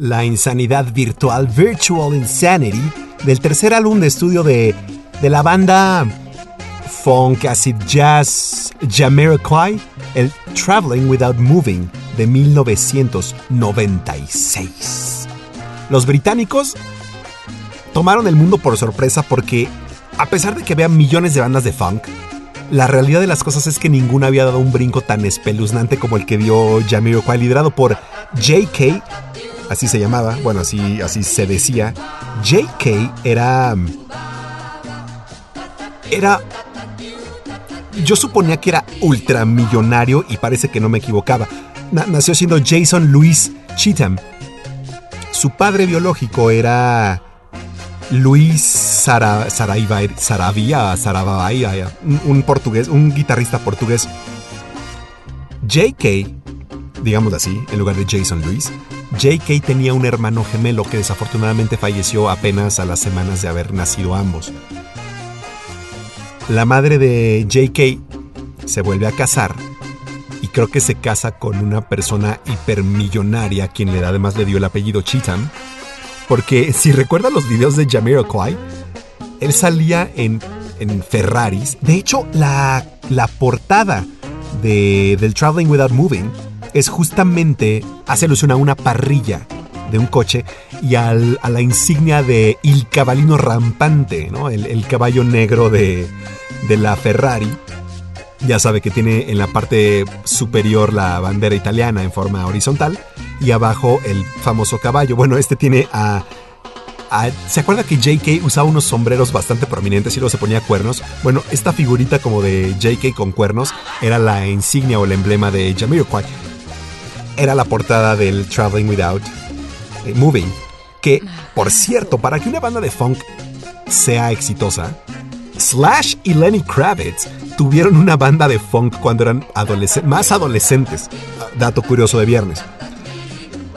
La insanidad virtual Virtual Insanity del tercer álbum de estudio de, de la banda funk acid jazz Jamiroquai, el Traveling Without Moving de 1996. Los británicos tomaron el mundo por sorpresa porque, a pesar de que había millones de bandas de funk, la realidad de las cosas es que ninguna había dado un brinco tan espeluznante como el que dio Jamiroquai, liderado por J.K., así se llamaba, bueno, así, así se decía. J.K. era... Era... Yo suponía que era ultramillonario y parece que no me equivocaba. Na- nació siendo Jason Louis Cheatham. Su padre biológico era Luis Sara, Saravia, Saravaia, un, un portugués, un guitarrista portugués. JK, digamos así, en lugar de Jason Luis, JK tenía un hermano gemelo que desafortunadamente falleció apenas a las semanas de haber nacido ambos. La madre de JK se vuelve a casar y creo que se casa con una persona hipermillonaria quien le además le dio el apellido Cheatham. Porque si recuerdan los videos de Jamiroquai, él salía en, en Ferraris. De hecho, la, la portada de, del Traveling Without Moving es justamente, hace alusión a una parrilla de un coche y al- a la insignia de Il Cavallino Rampante, ¿no? el, el caballo negro de, de la Ferrari. Ya sabe que tiene en la parte superior la bandera italiana en forma horizontal y abajo el famoso caballo. Bueno, este tiene a... a- ¿Se acuerda que JK usaba unos sombreros bastante prominentes y luego se ponía cuernos? Bueno, esta figurita como de JK con cuernos era la insignia o el emblema de Jamiroquai. Era la portada del Traveling Without eh, Moving. Que, por cierto, para que una banda de funk sea exitosa, Slash y Lenny Kravitz tuvieron una banda de funk cuando eran más adolescentes. Dato curioso de viernes.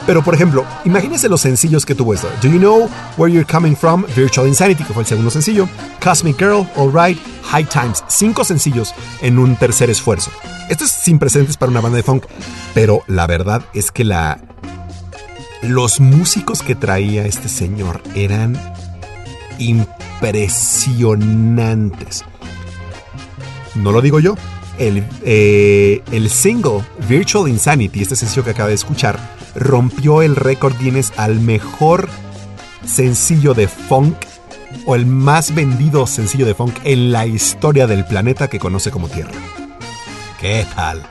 Pero por ejemplo, imagínense los sencillos que tuvo esto. Do You Know Where You're Coming From? Virtual Insanity, que fue el segundo sencillo. Cosmic Girl, Alright, High Times. Cinco sencillos en un tercer esfuerzo. Esto es sin precedentes para una banda de funk. Pero la verdad es que la... Los músicos que traía este señor eran impresionantes. No lo digo yo. El, eh, el single Virtual Insanity, este sencillo que acaba de escuchar, rompió el récord Guinness al mejor sencillo de funk o el más vendido sencillo de funk en la historia del planeta que conoce como Tierra. ¿Qué tal?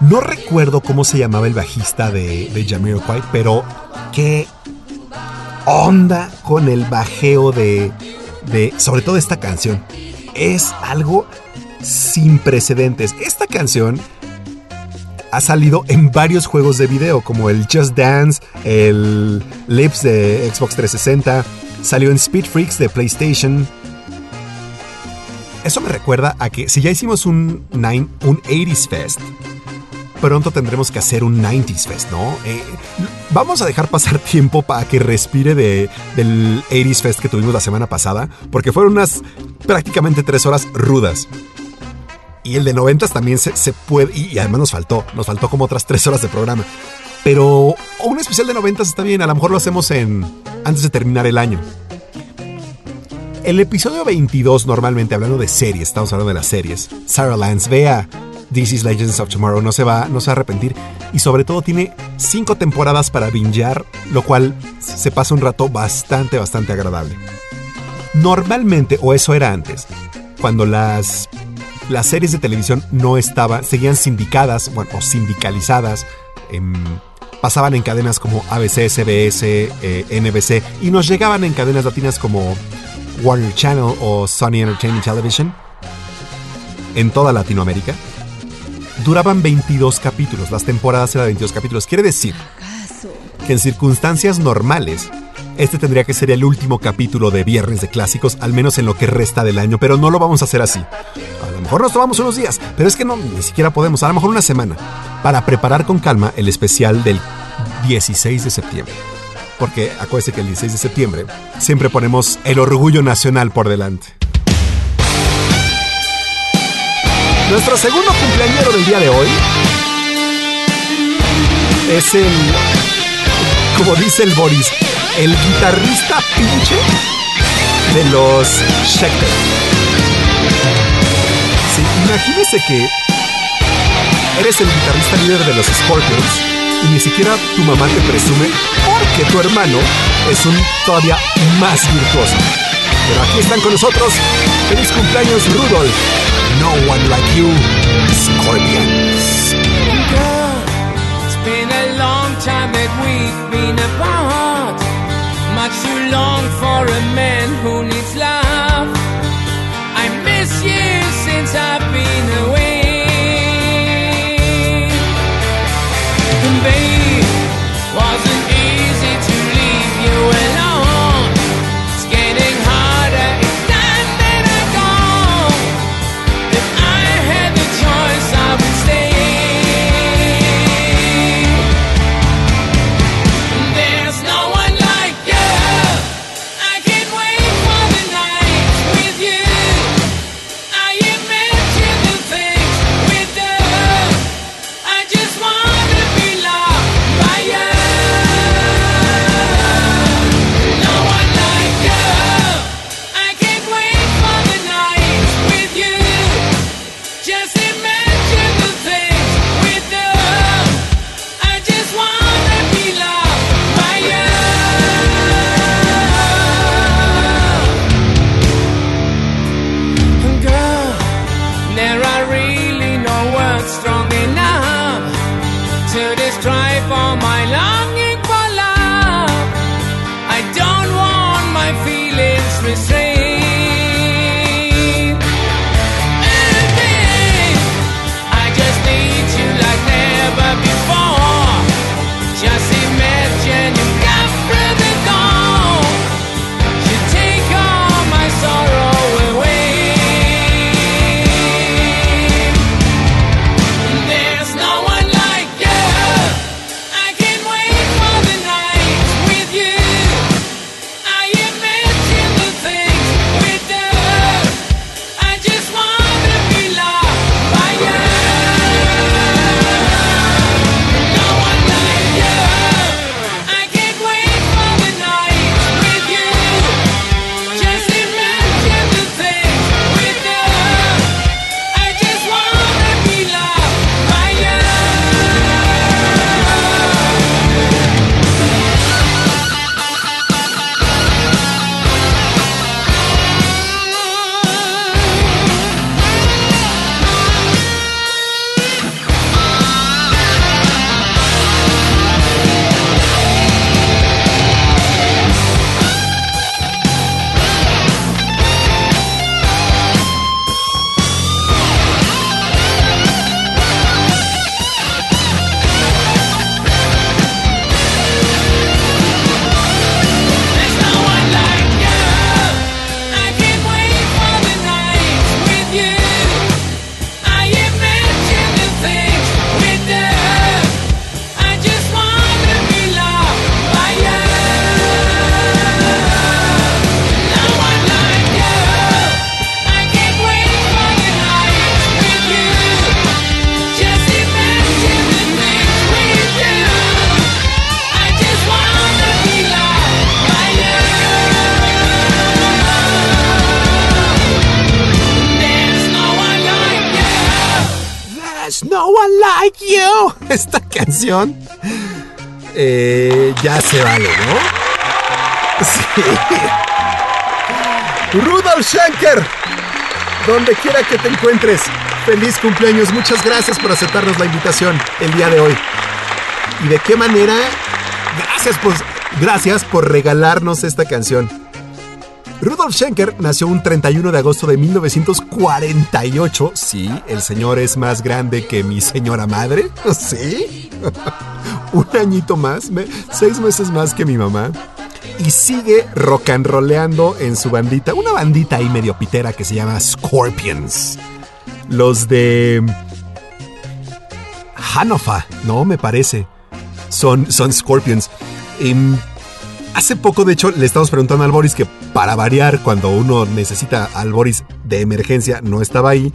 No recuerdo cómo se llamaba el bajista de, de Jamiroquai, pero qué onda con el bajeo de, de, sobre todo esta canción. Es algo sin precedentes. Esta canción ha salido en varios juegos de video, como el Just Dance, el Lips de Xbox 360, salió en Speed Freaks de PlayStation. Eso me recuerda a que si ya hicimos un, nine- un 80s Fest, pronto tendremos que hacer un 90s Fest, ¿no? Eh, vamos a dejar pasar <laughs> tiempo para que respire de, del 80s Fest que tuvimos la semana pasada, porque fueron unas prácticamente tres horas rudas. Y el de 90s también se, se puede, y, además nos faltó, nos faltó como otras tres horas de programa. Pero un especial de 90s está bien, a lo mejor lo hacemos en antes de terminar el año. El episodio 22, normalmente hablando de series, estamos hablando de las series. Sarah Lance, vea This is Legends of Tomorrow. No se va, no se va a arrepentir. Y sobre todo tiene cinco temporadas para bingear, lo cual se pasa un rato bastante, bastante agradable. Normalmente, o eso era antes, cuando las, las series de televisión no estaban, seguían sindicadas, bueno, o sindicalizadas, em, pasaban en cadenas como ABC, CBS, eh, NBC, y nos llegaban en cadenas latinas como Warner Channel o Sony Entertainment Television, en toda Latinoamérica, duraban 22 capítulos, las temporadas eran 22 capítulos. Quiere decir que en circunstancias normales, este tendría que ser el último capítulo de Viernes de Clásicos, al menos en lo que resta del año, pero no lo vamos a hacer así. A lo mejor nos tomamos unos días, pero es que no, ni siquiera podemos, a lo mejor una semana, para preparar con calma el especial del 16 de septiembre. Porque acuérdense que el 16 de septiembre siempre ponemos el orgullo nacional por delante. Nuestro segundo cumpleañero del día de hoy es el, como dice el Boris, el guitarrista pinche de los Schechter. Imagínese que eres el guitarrista líder de los Scorpions y ni siquiera tu mamá te presume porque tu hermano es un todavía más virtuoso. Pero aquí están con nosotros. ¡Feliz cumpleaños, Rudolf! No one like you, Scorpions. It's been a long time that we've been apart. Much too long for a man who needs love. I miss you since I've been away. Wasn't eh, ya se vale, ¿no? Sí. Rudolf Schenker, donde quiera que te encuentres, feliz cumpleaños. Muchas gracias por aceptarnos la invitación el día de hoy. ¿Y de qué manera? Gracias, pues, gracias por regalarnos esta canción. Rudolf Schenker nació un 31 de agosto de 1948. Sí, el señor es más grande que mi señora madre. <laughs> Sí. <laughs> un añito más, seis meses más que mi mamá. Y sigue rock and rollando en su bandita, una bandita ahí medio pitera que se llama Scorpions. Los de Hanofa, no me parece. Son, son Scorpions. Em, hace poco, de hecho, le estamos preguntando al Boris que para variar, cuando uno necesita al Boris de emergencia, no estaba ahí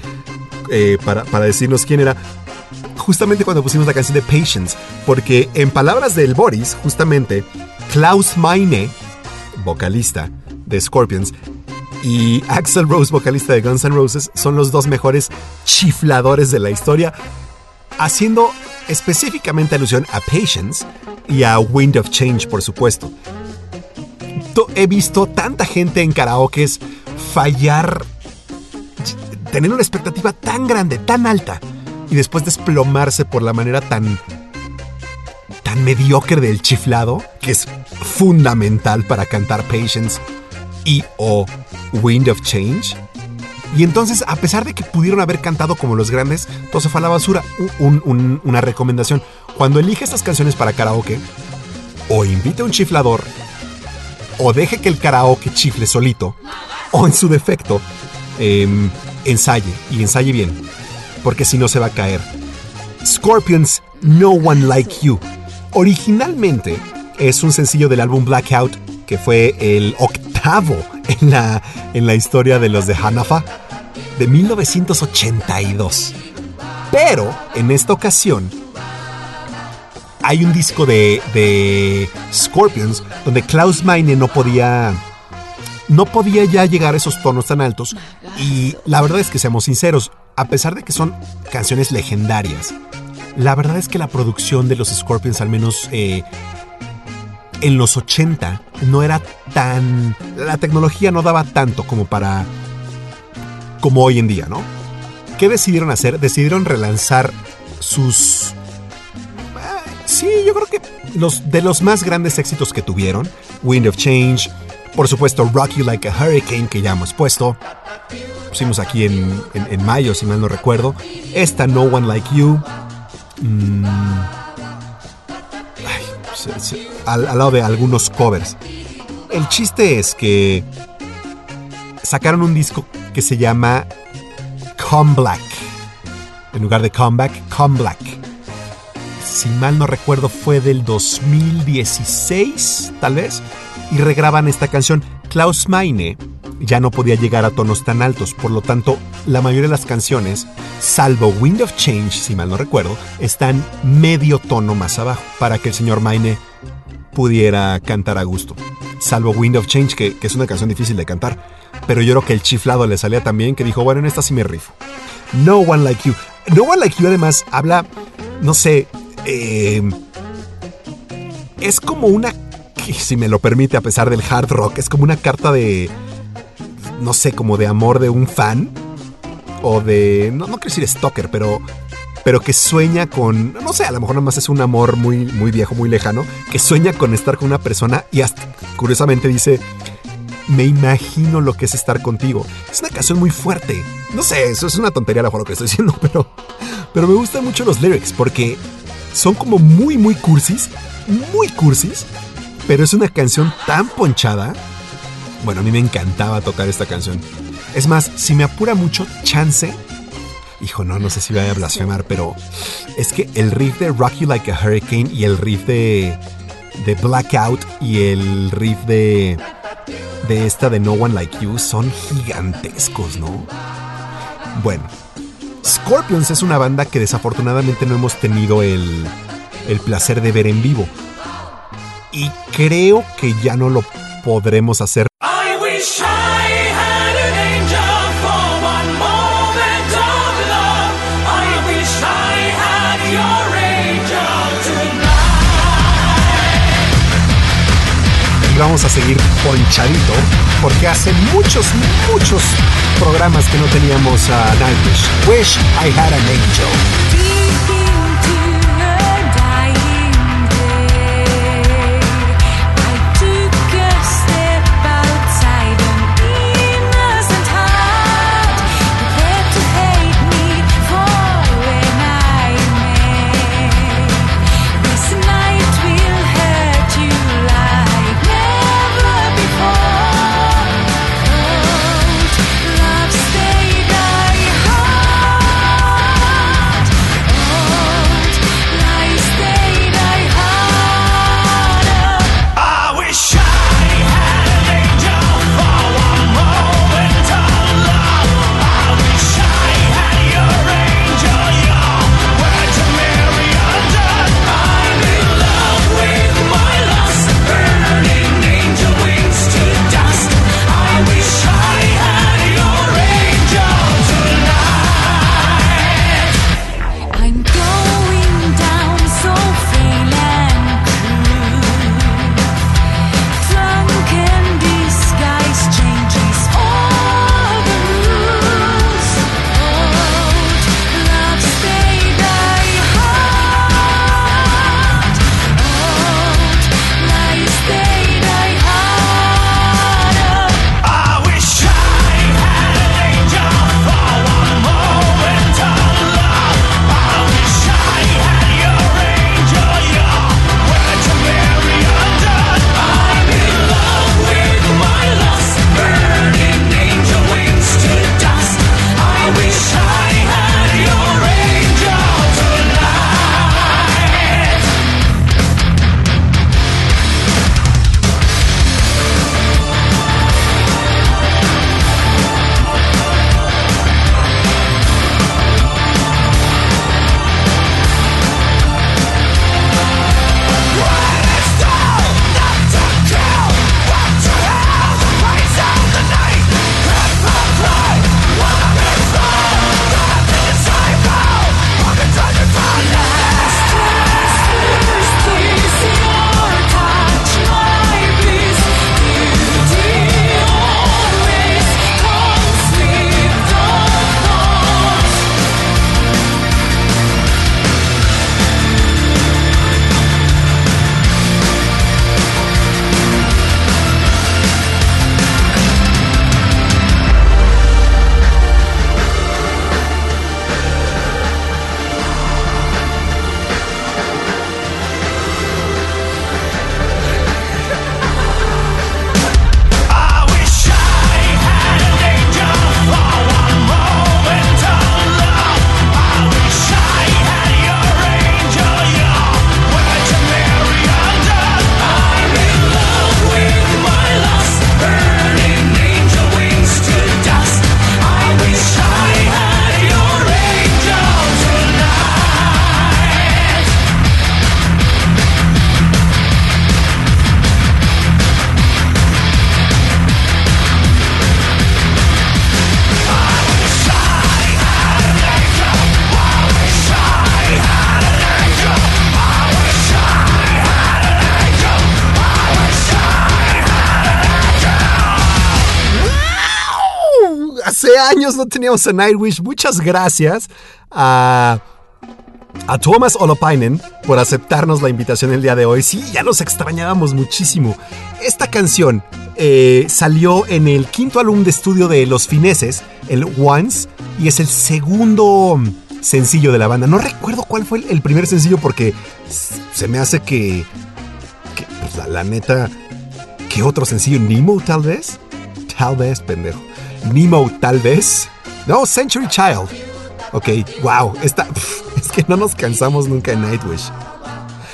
eh, para, para decirnos quién era. Justamente cuando pusimos la canción de Patience, porque en palabras del Boris, justamente, Klaus Meine, vocalista de Scorpions, y Axel Rose, vocalista de Guns N' Roses, son los dos mejores chifladores de la historia, haciendo específicamente alusión a Patience y a Wind of Change, por supuesto. To- He visto tanta gente en karaokes fallar, tener una expectativa tan grande, tan alta, y después desplomarse por la manera tan tan mediocre del chiflado, que es fundamental para cantar Patience y o Wind of Change. Y entonces, a pesar de que pudieron haber cantado como los grandes, todo se fue a la basura. Un- un- una recomendación. Cuando elige estas canciones para karaoke, o invite a un chiflador, o deje que el karaoke chifle solito, o en su defecto, em, ensaye, y ensaye bien, porque si no se va a caer. Scorpions, No One Like You. Originalmente es un sencillo del álbum Blackout, que fue el octavo en la, en la historia de los de Hanafa, de 1982. Pero en esta ocasión hay un disco de, de Scorpions donde Klaus Meine no podía no podía ya llegar a esos tonos tan altos y la verdad es que seamos sinceros, a pesar de que son canciones legendarias, la verdad es que la producción de los Scorpions, al menos eh, en los 80, no era tan... La tecnología no daba tanto como para... como hoy en día, ¿no? ¿Qué decidieron hacer? Decidieron relanzar sus... Ah, Sí, yo creo que los de los más grandes éxitos que tuvieron, Wind of Change, por supuesto Rock You Like a Hurricane, que ya hemos puesto, pusimos aquí en, mayo, si mal no recuerdo, esta No One Like You, mm, al lado de algunos covers. El chiste es que sacaron un disco que se llama Come Black, en lugar de Comeback, Come Black. Si mal no recuerdo, fue del 2016, tal vez, y regraban esta canción. Klaus Meine ya no podía llegar a tonos tan altos, por lo tanto, la mayoría de las canciones, salvo Wind of Change, si mal no recuerdo, están medio tono más abajo, para que el señor Meine pudiera cantar a gusto. Salvo Wind of Change, que, es una canción difícil de cantar, pero yo creo que el chiflado le salía tan bien que dijo, bueno, en esta sí me rifo. No One Like You. No One Like You además habla, no sé, eh, es como una, si me lo permite, a pesar del hard rock, es como una carta de, no sé, como de amor de un fan o de, no, no quiero decir stalker, pero, pero que sueña con, no sé, a lo mejor nada más es un amor muy, muy viejo, muy lejano, que sueña con estar con una persona y hasta, curiosamente dice, me imagino lo que es estar contigo. Es una canción muy fuerte. No sé, eso es una tontería a lo mejor lo que estoy diciendo, <laughs> pero, pero me gustan mucho los lyrics porque son como muy, muy cursis, muy cursis, pero es una canción tan ponchada. Bueno, a mí me encantaba tocar esta canción. Es más, si me apura mucho, chance. Hijo, no, no sé si voy a blasfemar, pero es que el riff de Rock You Like a Hurricane y el riff de, de Blackout y el riff de, de esta de No One Like You son gigantescos, ¿no? Bueno, Scorpions es una banda que desafortunadamente no hemos tenido el, el placer de ver en vivo y creo que ya no lo podremos hacer. I wish I vamos a seguir ponchadito porque hace muchos, muchos programas que no teníamos a Nightwish. Wish I had an angel. Años no teníamos a Nightwish. Muchas gracias a, Thomas Olopainen por aceptarnos la invitación el día de hoy. Sí, ya los extrañábamos muchísimo. Esta canción eh, salió en el quinto álbum de estudio de Los Fineses, el Once, y es el segundo sencillo de la banda. No recuerdo cuál fue el, primer sencillo porque se me hace que, que, pues, la, la neta, ¿qué otro sencillo? ¿Nemo tal vez? Tal vez, pendejo. Nemo, tal vez. No, Century Child. Ok, wow. Esta, <laughs> es que no nos cansamos nunca en Nightwish.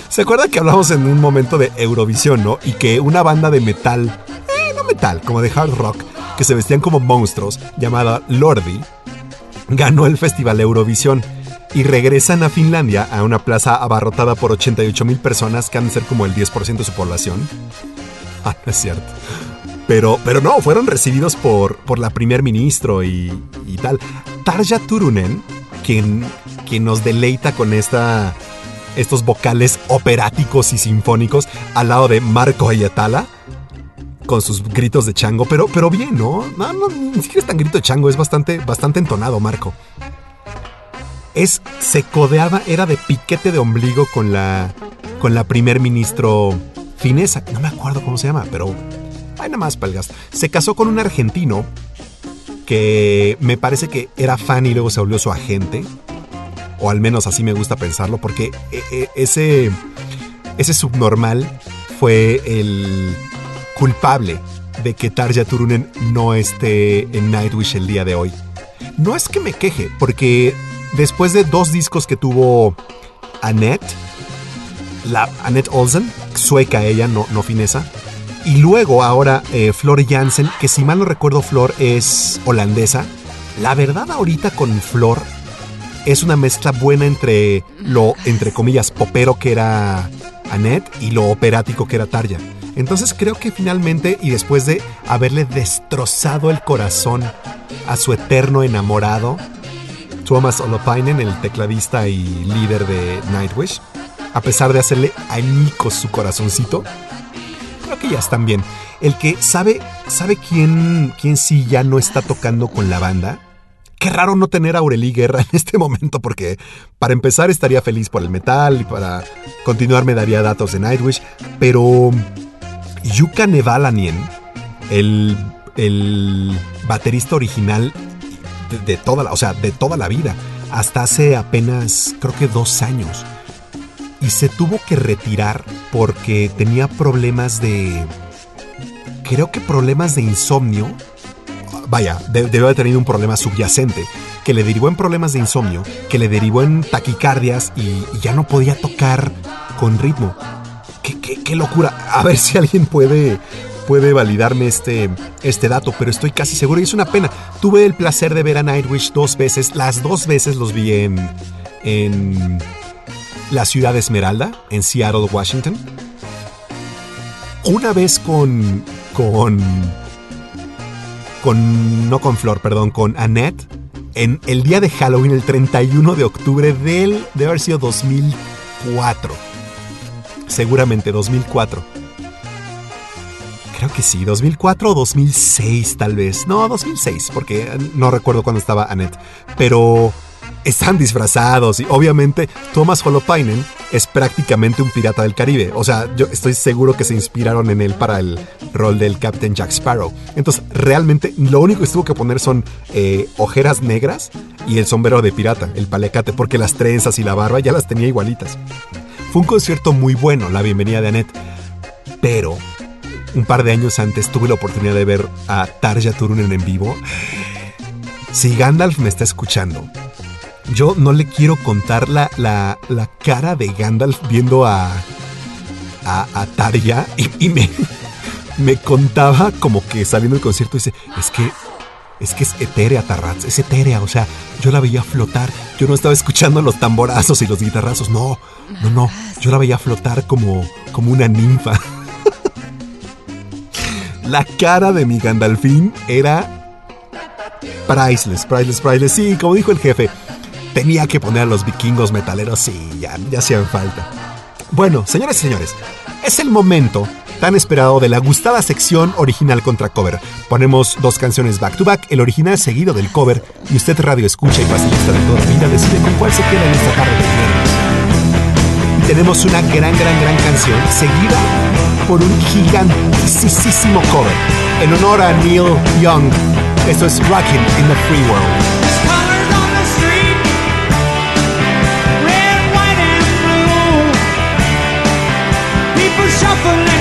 ¿Se acuerda que hablamos en un momento de Eurovisión, no? Y que una banda de metal, eh, no metal, como de hard rock, que se vestían como monstruos, llamada Lordi, ganó el Festival Eurovisión. Y regresan a Finlandia a una plaza abarrotada por 88 mil personas que han de ser como el 10% de su población. <laughs> Ah, no es cierto. Pero, pero no, fueron recibidos por, por la primer ministro y, y tal. Tarja Turunen, quien, quien nos deleita con esta, estos vocales operáticos y sinfónicos al lado de Marco Ayatala. con sus gritos de chango, pero, pero bien, ¿no? No, no, ni siquiera es tan grito de chango, es bastante, bastante entonado, Marco. Es, se codeaba, era de piquete de ombligo con la, con la primer ministro finesa, no me acuerdo cómo se llama, pero, ay, nada más palgas. Se casó con un argentino que me parece que era fan y luego se volvió su agente, o al menos así me gusta pensarlo, porque e- e- ese, ese subnormal fue el culpable de que Tarja Turunen no esté en Nightwish el día de hoy. No es que me queje, porque después de dos discos que tuvo Annette, la Annette Olsen, sueca ella, no, no finesa, y luego ahora eh, Flor Jansen, que si mal no recuerdo Flor es holandesa, la verdad ahorita con Flor es una mezcla buena entre lo, entre comillas, popero que era Annette y lo operático que era Tarja. Entonces creo que finalmente, y después de haberle destrozado el corazón a su eterno enamorado, Thomas Olopainen, el tecladista y líder de Nightwish, a pesar de hacerle añicos su corazoncito, creo que ya están bien. El que sabe, sabe quién, quién sí ya no está tocando con la banda. Qué raro no tener a Aureli Guerra <laughs> en este momento, porque para empezar estaría feliz por el metal y para continuar me daría datos de Nightwish, pero Yuka Nevalanien, el, el baterista original de, de toda la, o sea, de toda la vida, hasta hace apenas creo que dos años, y se tuvo que retirar porque tenía problemas de, creo que problemas de insomnio vaya, de- debió haber tenido un problema subyacente que le derivó en problemas de insomnio, que le derivó en taquicardias y, y ya no podía tocar con ritmo. Qué, qué- qué locura. A ver si alguien puede, puede validarme este, este dato, pero estoy casi seguro y es una pena. Tuve el placer de ver a Nightwish dos veces. Las dos veces los vi en, en la ciudad de Esmeralda, en Seattle, Washington. Una vez con. con con no con Flor, perdón, con Annette en el día de Halloween, el 31 de octubre del de haber sido 2004. Seguramente 2004. Creo que sí, 2004 o 2006 tal vez. No, 2006, porque no recuerdo cuándo estaba Annette. Pero están disfrazados y obviamente Thomas Holopainen es prácticamente un pirata del Caribe. O sea, yo estoy seguro que se inspiraron en él para el rol del Captain Jack Sparrow. Entonces, realmente lo único que tuvo que poner son eh, ojeras negras y el sombrero de pirata, el palecate, porque las trenzas y la barba ya las tenía igualitas. Fue un concierto muy bueno, la bienvenida de Annette. Pero un par de años antes tuve la oportunidad de ver a Tarja Turunen en vivo. Si Gandalf me está escuchando, yo no le quiero contar la, la, la cara de Gandalf viendo a, a, a y, me, me contaba como que saliendo del concierto dice, es que es que es etérea Tarrats, es etérea, o sea, yo la veía flotar, yo no estaba escuchando los tamborazos y los guitarrazos, no, no, no, yo la veía flotar como, como una ninfa. <laughs> la cara de mi Gandalfín era priceless, priceless, priceless, sí, como dijo el jefe, tenía que poner a los vikingos metaleros, sí, ya, ya hacían falta. Bueno, señores y señores, es el momento tan esperado de la gustada sección original contra cover. Ponemos dos canciones back to back, el original seguido del cover, y usted radio escucha y pasillista de toda vida decide con cuál se queda en esta tarde de viernes. Y tenemos una gran, gran, gran canción seguida por un gigantísimo cover en honor a Neil Young. Esto es Rockin' in the Free World. Shuffling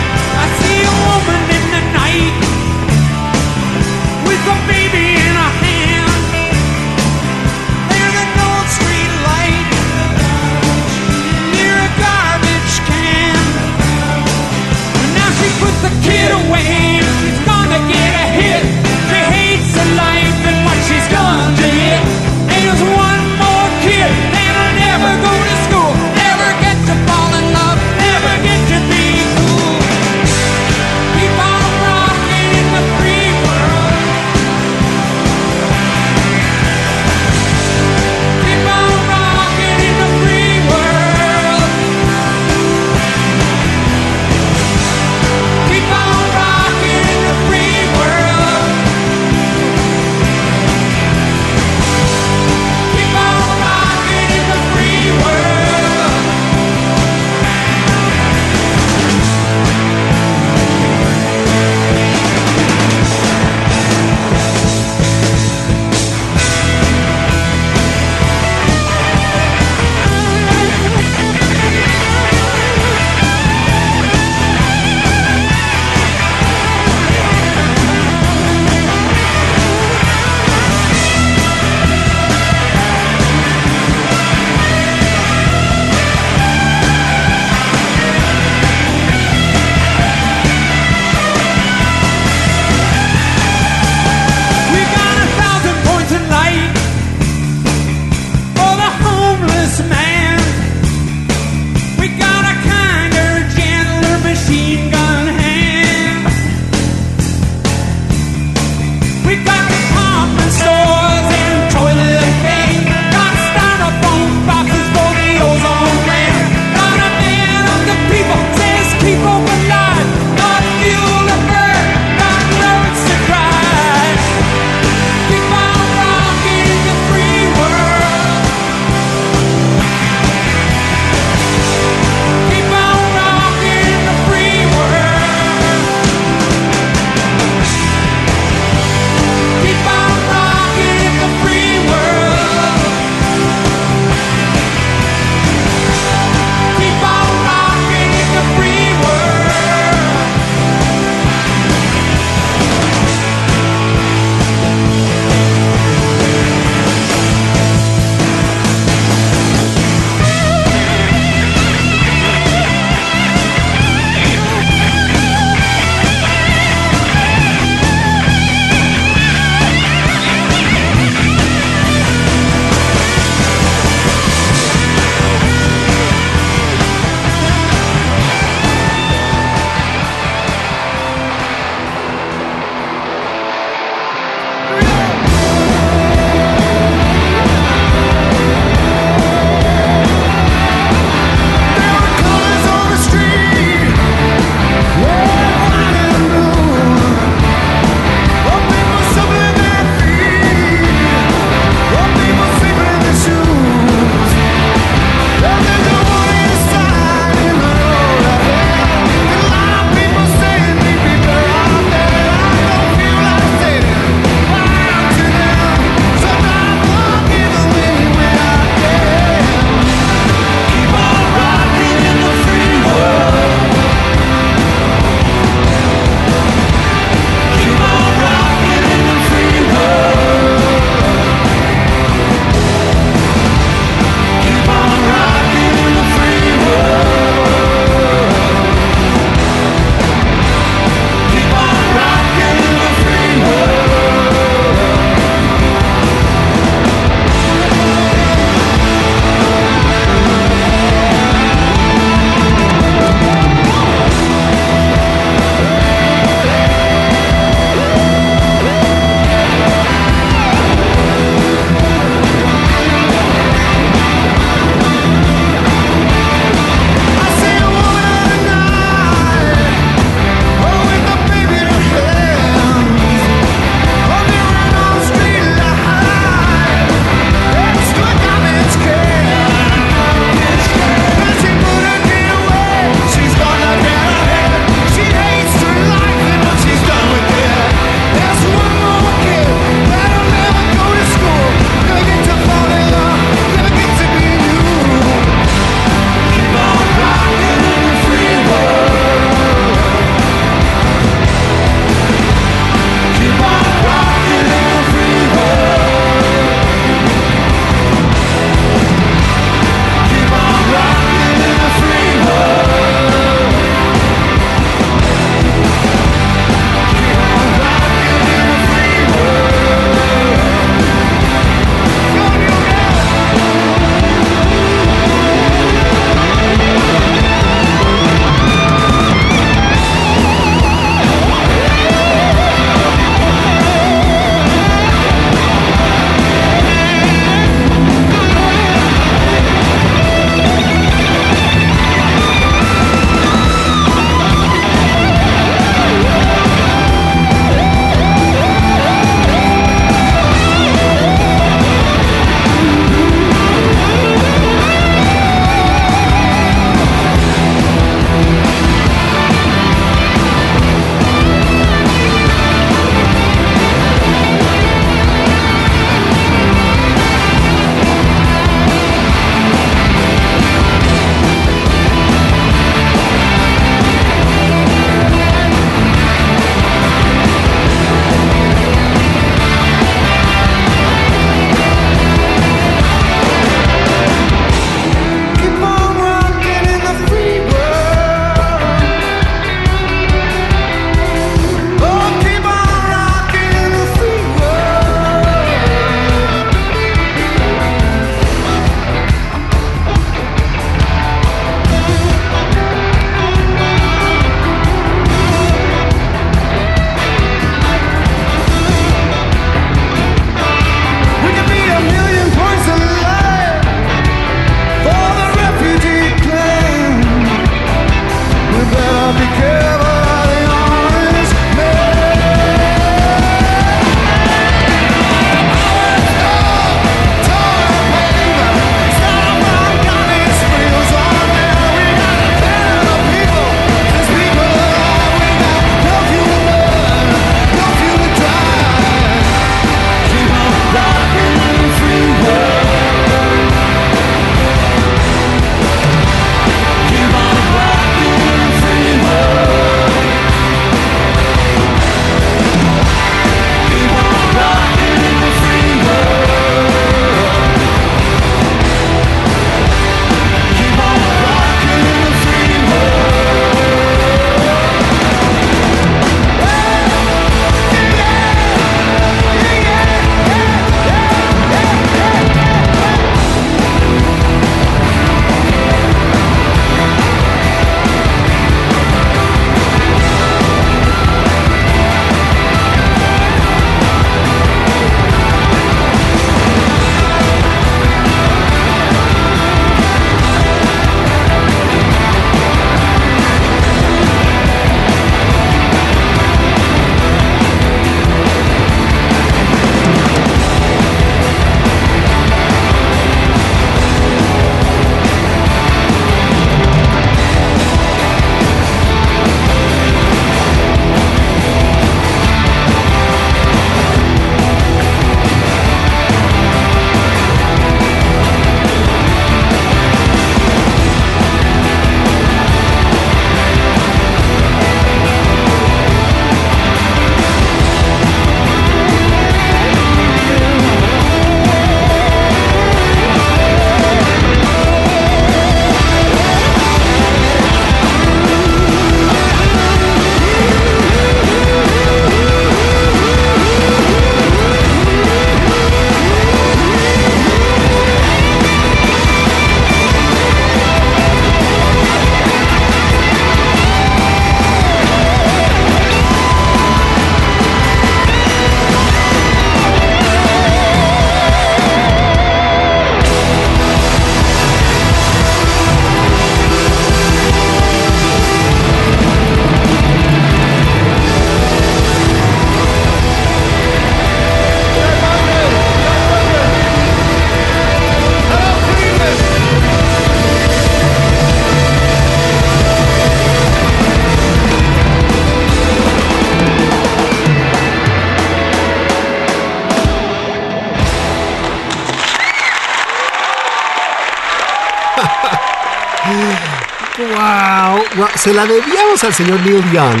se la debíamos al señor Neil Young.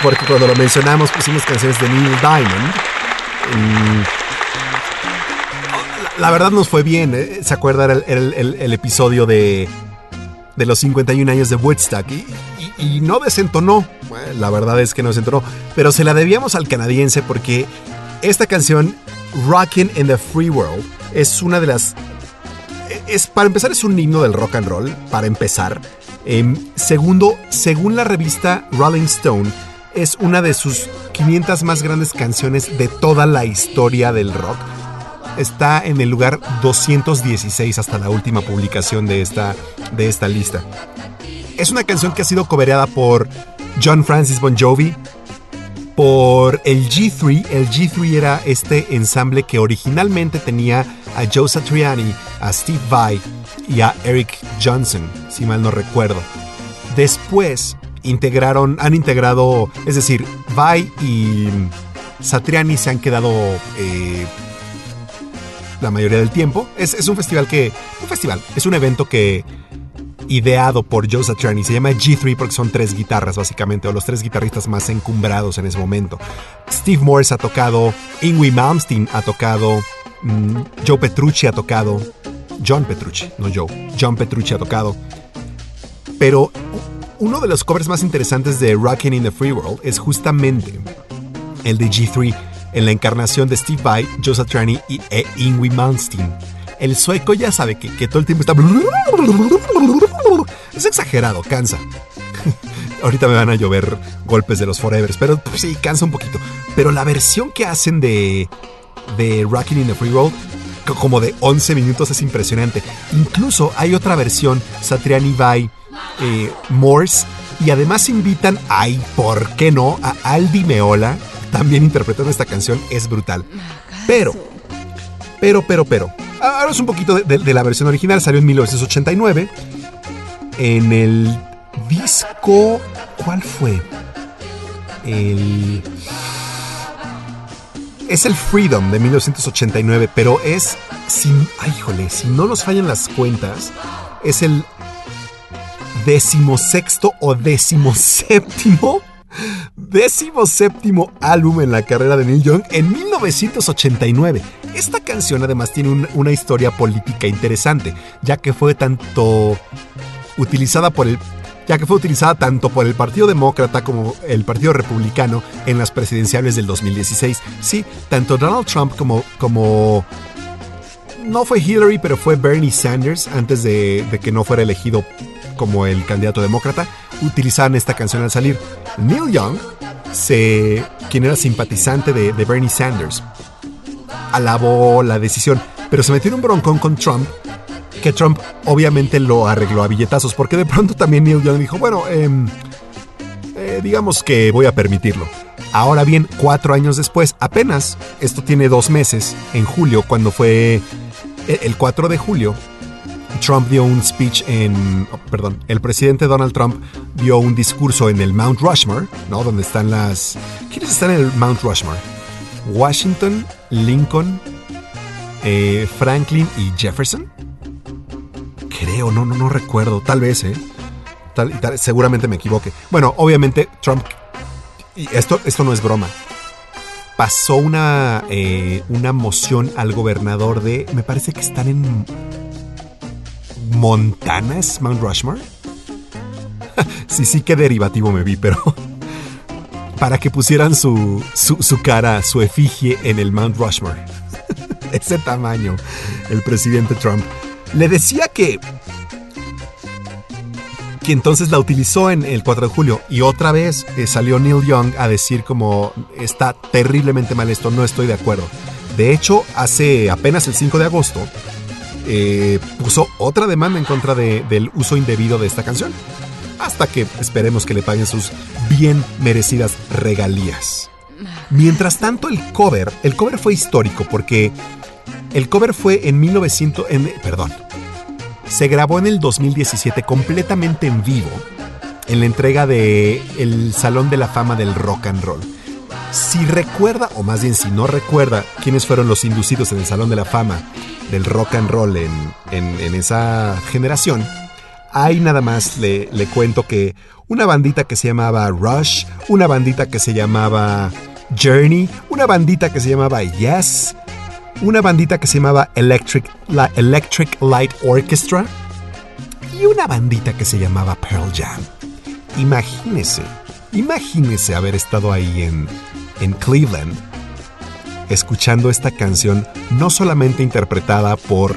Porque cuando lo mencionamos pusimos canciones de Neil Diamond. Mm, la, verdad nos fue bien. ¿eh? ¿Se acuerda? Era el, el- episodio de, de los 51 años de Woodstock. Y, no desentonó. La verdad es que no desentonó. Pero se la debíamos al canadiense porque esta canción, Rockin' in the Free World, es una de las es para empezar es un himno del rock and roll para empezar Em, segundo según la revista Rolling Stone es una de sus 500 más grandes canciones de toda la historia del rock. Está en el lugar 216 hasta la última publicación de esta de esta lista. Es una canción que ha sido cobereada por John Francis Bon Jovi por el G3. El G3 era este ensamble que originalmente tenía a Joe Satriani, a Steve Vai y a Eric Johnson, mal no recuerdo. Después integraron, han integrado, es decir, Vai y Satriani se han quedado eh, la mayoría del tiempo. Es, es un festival que, un festival, es un evento que ideado por Joe Satriani. Se llama G3 porque son tres guitarras, básicamente, o los tres guitarristas más encumbrados en ese momento. Steve Morse ha tocado, Ingwie Malmsteen ha tocado, mm, Joe Petrucci ha tocado, John Petrucci, no Joe, John Petrucci ha tocado. Pero uno de los covers más interesantes de Rockin' in the Free World es justamente el de G3 en la encarnación de Steve Vai, Joe Satriani y e Ingwie Malmsteen. El sueco ya sabe que, que todo el tiempo está... Es exagerado, cansa. <laughs> Ahorita me van a llover golpes de los Forevers, pero pues, sí, cansa un poquito. Pero la versión que hacen de, de Rockin' in the Free World, co- como de 11 minutos, es impresionante. Incluso hay otra versión, Satriani Vai, eh, Morse, y además invitan, ay, ¿por qué no? A Aldi Meola, también interpretando esta canción, es brutal. Pero, pero, pero, pero. Ahora es un poquito de, de- de la versión original. Salió en 1989. En el disco. ¿Cuál fue? El. Es el Freedom de 1989, pero es. Sin, ay, híjole, si no nos fallan las cuentas, es el decimosexto o decimoséptimo décimo séptimo álbum en la carrera de Neil Young en 1989. Esta canción además tiene un- una historia política interesante, ya que fue tanto utilizada por el ya que fue utilizada tanto por el Partido Demócrata como el Partido Republicano en las presidenciales del 2016. Sí, tanto Donald Trump como, como no fue Hillary, pero fue Bernie Sanders antes de que no fuera elegido como el candidato demócrata, utilizaban esta canción al salir. Neil Young, se, quien era simpatizante de, Bernie Sanders, alabó la decisión, pero se metió en un broncón con Trump, que Trump obviamente lo arregló a billetazos, porque de pronto también Neil Young dijo, bueno, em, eh, digamos que voy a permitirlo. Ahora bien, cuatro años después, apenas, esto tiene dos meses, en julio, cuando fue el 4 de julio, Trump dio un speech en, oh, perdón, el presidente Donald Trump dio un discurso en el Mount Rushmore, ¿no? Donde están las... ¿Quiénes están en el Mount Rushmore? Washington, Lincoln, eh, Franklin y Jefferson. Creo, no, no, no recuerdo, tal vez, ¿eh? Tal, tal- seguramente me equivoque. Bueno, obviamente Trump, y esto, esto no es broma, pasó una, eh, una moción al gobernador de, me parece que están en Montana, Mount Rushmore. <laughs> sí, sí, qué derivativo me vi, pero <laughs> para que pusieran su, su, su cara, su efigie en el Mount Rushmore. <laughs> Ese tamaño, el presidente Trump. Le decía que que entonces la utilizó en el 4 de julio y otra vez eh, salió Neil Young a decir como está terriblemente mal esto, no estoy de acuerdo. De hecho, hace apenas el 5 de agosto eh, puso otra demanda en contra de- del uso indebido de esta canción. Hasta que esperemos que le paguen sus bien merecidas regalías. Mientras tanto, el cover, el cover fue histórico porque el cover fue en 1900, en, perdón, se grabó en el 2017 completamente en vivo en la entrega de el Salón de la Fama del Rock and Roll. Si recuerda, o más bien si no recuerda, quiénes fueron los inducidos en el Salón de la Fama del Rock and Roll en, en- esa generación, Ahí nada más le, le cuento que una bandita que se llamaba Rush, una bandita que se llamaba Journey, una bandita que se llamaba Yes, una bandita que se llamaba Electric, la Electric Light Orchestra y una bandita que se llamaba Pearl Jam. Imagínese, imagínese haber estado ahí en, en Cleveland escuchando esta canción no solamente interpretada por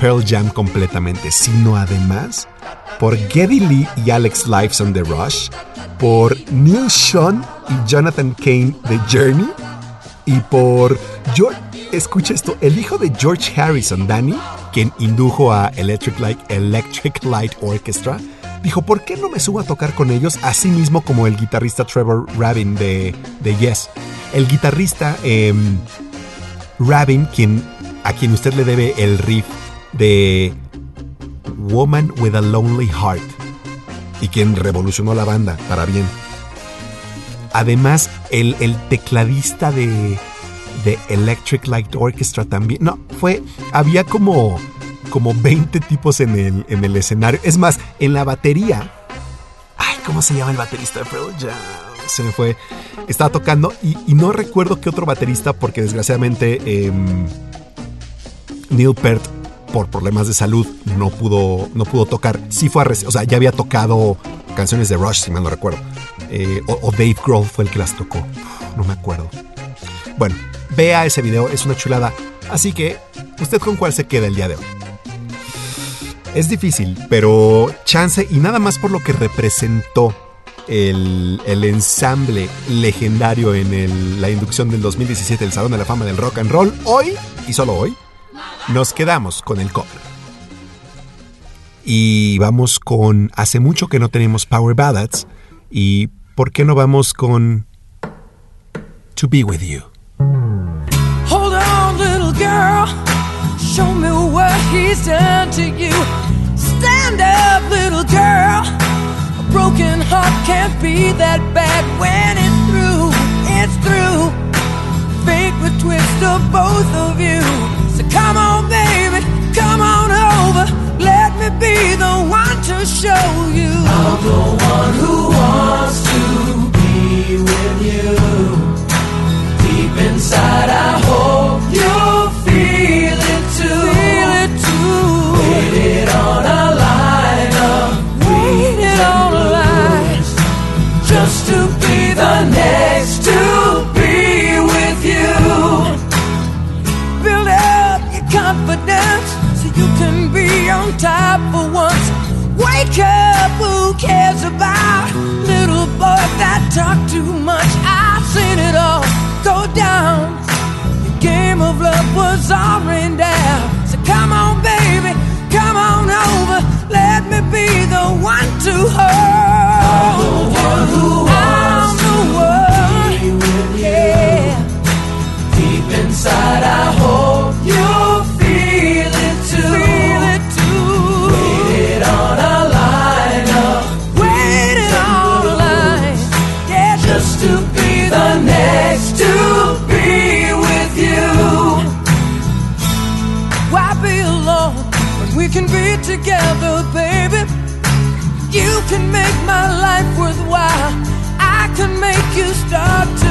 Pearl Jam completamente, sino además por Geddy Lee y Alex Lifeson de Rush, por Neil Sean y Jonathan Kane de Journey y por George, escucha esto, el hijo de George Harrison, Danny, quien indujo a Electric Light, Electric Light Orchestra, dijo, ¿por qué no me subo a tocar con ellos así mismo como el guitarrista Trevor Rabin de, de Yes? El guitarrista em, Rabin, quien, a quien usted le debe el riff de Woman with a Lonely Heart y quien revolucionó la banda para bien. Además, el, el tecladista de, de Electric Light Orchestra también. No, fue. Había como. Como 20 tipos en el, en el escenario. Es más, en la batería. Ay, ¿cómo se llama el baterista de Pearl Jam? Se me fue. Estaba tocando y, no recuerdo qué otro baterista, porque desgraciadamente em, Neil Peart, por problemas de salud, no pudo, no pudo tocar. Sí fue a O sea, ya había tocado canciones de Rush, si mal no recuerdo. Eh, o Dave Grohl fue el que las tocó. No me acuerdo. Bueno, vea ese video, es una chulada. Así que, ¿usted con cuál se queda el día de hoy? Es difícil, pero chance y nada más por lo que representó el, el ensamble legendario en la inducción del 2017 del Salón de la Fama del Rock and Roll, hoy, y solo hoy, nos quedamos con el cover. Y vamos con Hace mucho que no tenemos Power Ballads. ¿Y por qué no vamos con To Be With You? Hold on, little girl. Show me what he's done to you. Stand up, little girl. A broken heart can't be that bad when it's through. It's through. Fate would twist of both of you. So come on, baby, come on over. Let me be the one to show you. I'm the one who wants to be with you. Deep inside, I hope next to be with you. Build up your confidence so you can be on top for once. Wake up, who cares about little boy that talk too much? I've seen it all go down. Your game of love was all rained down. So come on, baby, come on over. Let me be the one to hold inside, I hope you feel it too. Feel it too. Waited on a line up. Waited on a line. Yeah, just to be the next to be with you. Why be alone when we can be together, baby? You can make my life worthwhile. I can make you start to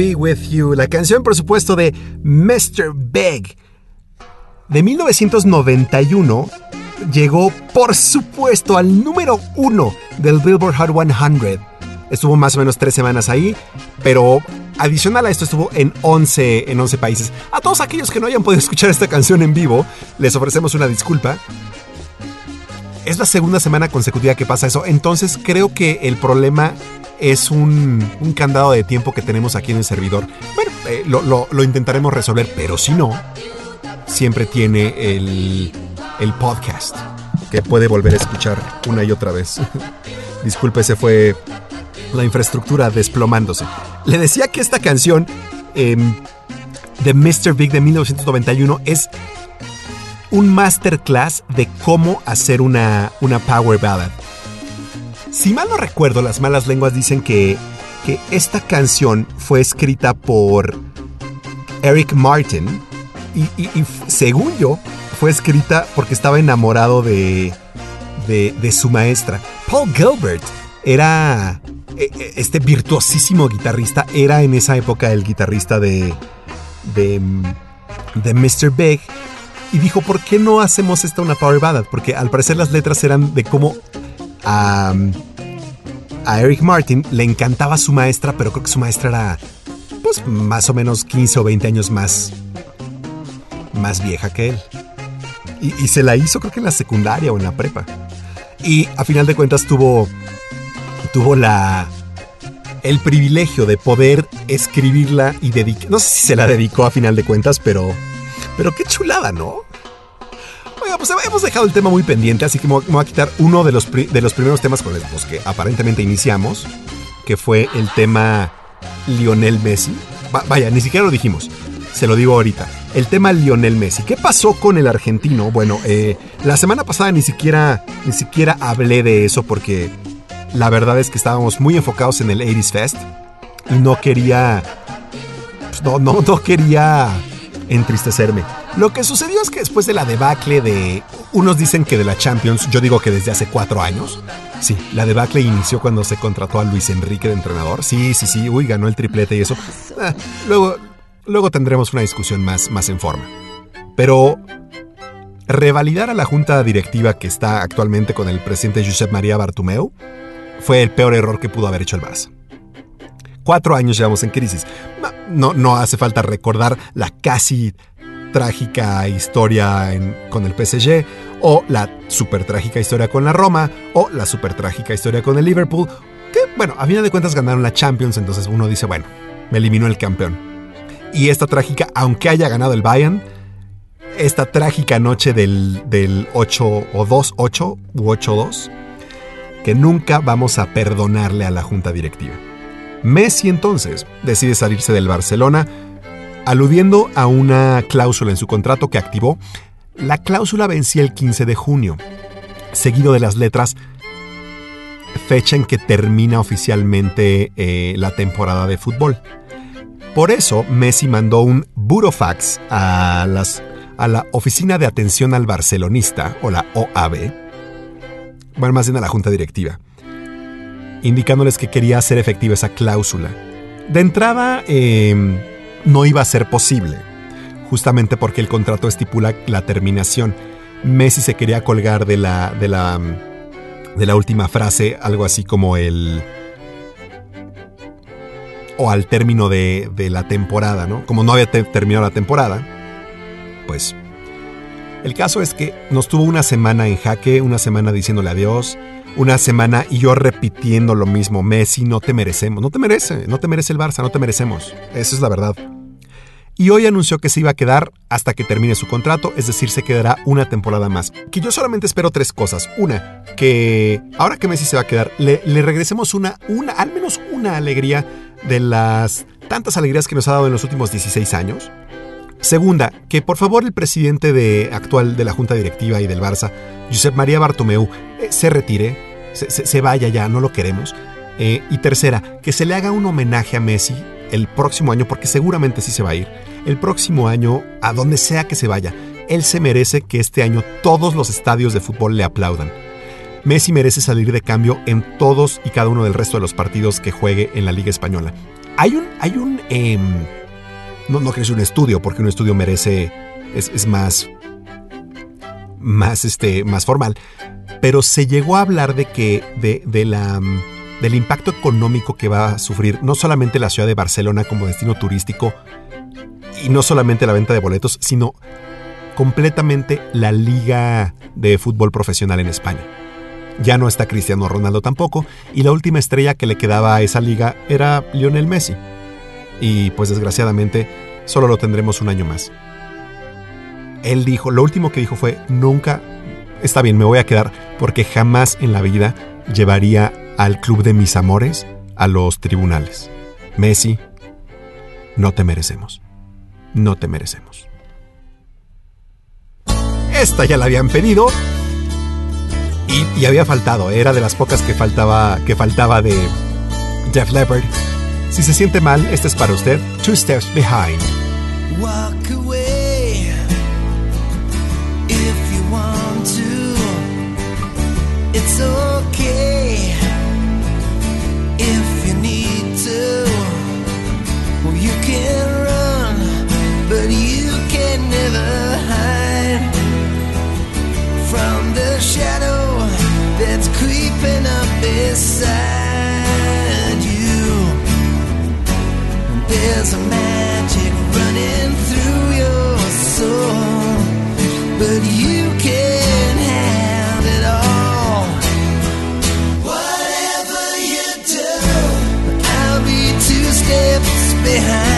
Be With You, la canción por supuesto de Mr. Big. De 1991 llegó por supuesto al número uno del Billboard Hot 100. Estuvo más o menos tres semanas ahí, pero adicional a esto estuvo en 11, en 11 países. A todos aquellos que no hayan podido escuchar esta canción en vivo, les ofrecemos una disculpa. Es la segunda semana consecutiva que pasa eso, entonces creo que el problema es un, un candado de tiempo que tenemos aquí en el servidor. Bueno, eh, lo, lo- intentaremos resolver, pero si no, siempre tiene el, el podcast que puede volver a escuchar una y otra vez. <laughs> Disculpe, se fue la infraestructura desplomándose. Le decía que esta canción em, de Mr. Big de 1991 es un masterclass de cómo hacer una, una power ballad. Si mal no recuerdo, las malas lenguas dicen que, que esta canción fue escrita por Eric Martin y, según yo fue escrita porque estaba enamorado de, de, su maestra. Paul Gilbert era eh, eh, este virtuosísimo guitarrista, era en esa época el guitarrista de, de, de Mr. Big y dijo, ¿por qué no hacemos esta una power ballad? Porque al parecer las letras eran de cómo a, Eric Martin le encantaba su maestra, pero creo que su maestra era pues más o menos 15 o 20 años más más vieja que él. Y, y se la hizo creo que en la secundaria o en la prepa. Y a final de cuentas tuvo tuvo la el privilegio de poder escribirla y dedicar. No sé si se la dedicó a final de cuentas, pero pero qué chulada, ¿no? Pues hemos dejado el tema muy pendiente, así que me voy a quitar uno de los, de los primeros temas con los que aparentemente iniciamos, que fue el tema Lionel Messi. Va- vaya, ni siquiera lo dijimos, se lo digo ahorita. El tema Lionel Messi. ¿Qué pasó con el argentino? Bueno, eh, la semana pasada ni siquiera, ni siquiera hablé de eso porque la verdad es que estábamos muy enfocados en el 80s Fest y no quería pues, no, no, no quería entristecerme. Lo que sucedió es que después de la debacle de... Unos dicen que de la Champions, yo digo que desde hace cuatro años. Sí, la debacle inició cuando se contrató a Luis Enrique de entrenador. Sí, sí, sí, uy, ganó el triplete y eso. Ah, luego, luego tendremos una discusión más, más en forma. Pero revalidar a la junta directiva que está actualmente con el presidente Josep María Bartomeu fue el peor error que pudo haber hecho el Barça. Cuatro años llevamos en crisis. No, no, hace falta recordar la casi trágica historia con el PSG, o la super trágica historia con la Roma, o la super trágica historia con el Liverpool, que, bueno, a final de cuentas ganaron la Champions, entonces uno dice, bueno, me eliminó el campeón. Y esta trágica, aunque haya ganado el Bayern, esta trágica noche del, del 8 o 2-8 u 8-2, que nunca vamos a perdonarle a la junta directiva. Messi entonces decide salirse del Barcelona, aludiendo a una cláusula en su contrato que activó. La cláusula vencía el 15 de junio, seguido de las letras fecha en que termina oficialmente eh, la temporada de fútbol. Por eso Messi mandó un burofax a, a la Oficina de Atención al Barcelonista, o la OAB, bueno, más bien a la Junta Directiva, indicándoles que quería hacer efectiva esa cláusula. De entrada, eh, no iba a ser posible, justamente porque el contrato estipula la terminación. Messi se quería colgar de la, de la, de la última frase, algo así como el... o al término de, de la temporada, ¿no? Como no había te- terminado la temporada, pues... El caso es que nos tuvo una semana en jaque, una semana diciéndole adiós, una semana y yo repitiendo lo mismo, Messi, no te merecemos, no te merece, no te merece el Barça, no te merecemos, esa es la verdad. Y hoy anunció que se iba a quedar hasta que termine su contrato, es decir, se quedará una temporada más. Que yo solamente espero tres cosas. Una, que ahora que Messi se va a quedar, le, le regresemos una, una, al menos una alegría de las tantas alegrías que nos ha dado en los últimos 16 años. Segunda, que por favor el presidente de, actual de la Junta Directiva y del Barça, Josep María Bartomeu, eh, se retire, se, vaya ya, no lo queremos. Eh, y tercera, que se le haga un homenaje a Messi el próximo año, porque seguramente sí se va a ir, el próximo año, a donde sea que se vaya, él se merece que este año todos los estadios de fútbol le aplaudan. Messi merece salir de cambio en todos y cada uno del resto de los partidos que juegue en la Liga Española. Hay un, hay un, em, no, no creo que es un estudio, porque un estudio merece, es, es más, más, este, más formal, pero se llegó a hablar de que, de, de la, del impacto económico que va a sufrir no solamente la ciudad de Barcelona como destino turístico y no solamente la venta de boletos, sino completamente la liga de fútbol profesional en España. Ya no está Cristiano Ronaldo tampoco, y la última estrella que le quedaba a esa liga era Lionel Messi. Y pues desgraciadamente solo lo tendremos un año más. Él dijo, lo último que dijo fue, nunca, está bien, me voy a quedar porque jamás en la vida llevaría al club de mis amores a los tribunales. Messi, no te merecemos. No te merecemos. Esta ya la habían pedido y, había faltado, era de las pocas que faltaba, que faltaba de Jeff Leppard. Si se siente mal, este es para usted. Two Steps Behind. Walk away if you want to. It's okay if you need to. Well, you can run, but you can never hide from the shadow that's creeping up beside There's a magic running through your soul, but you can have it all. Whatever you do, I'll be two steps behind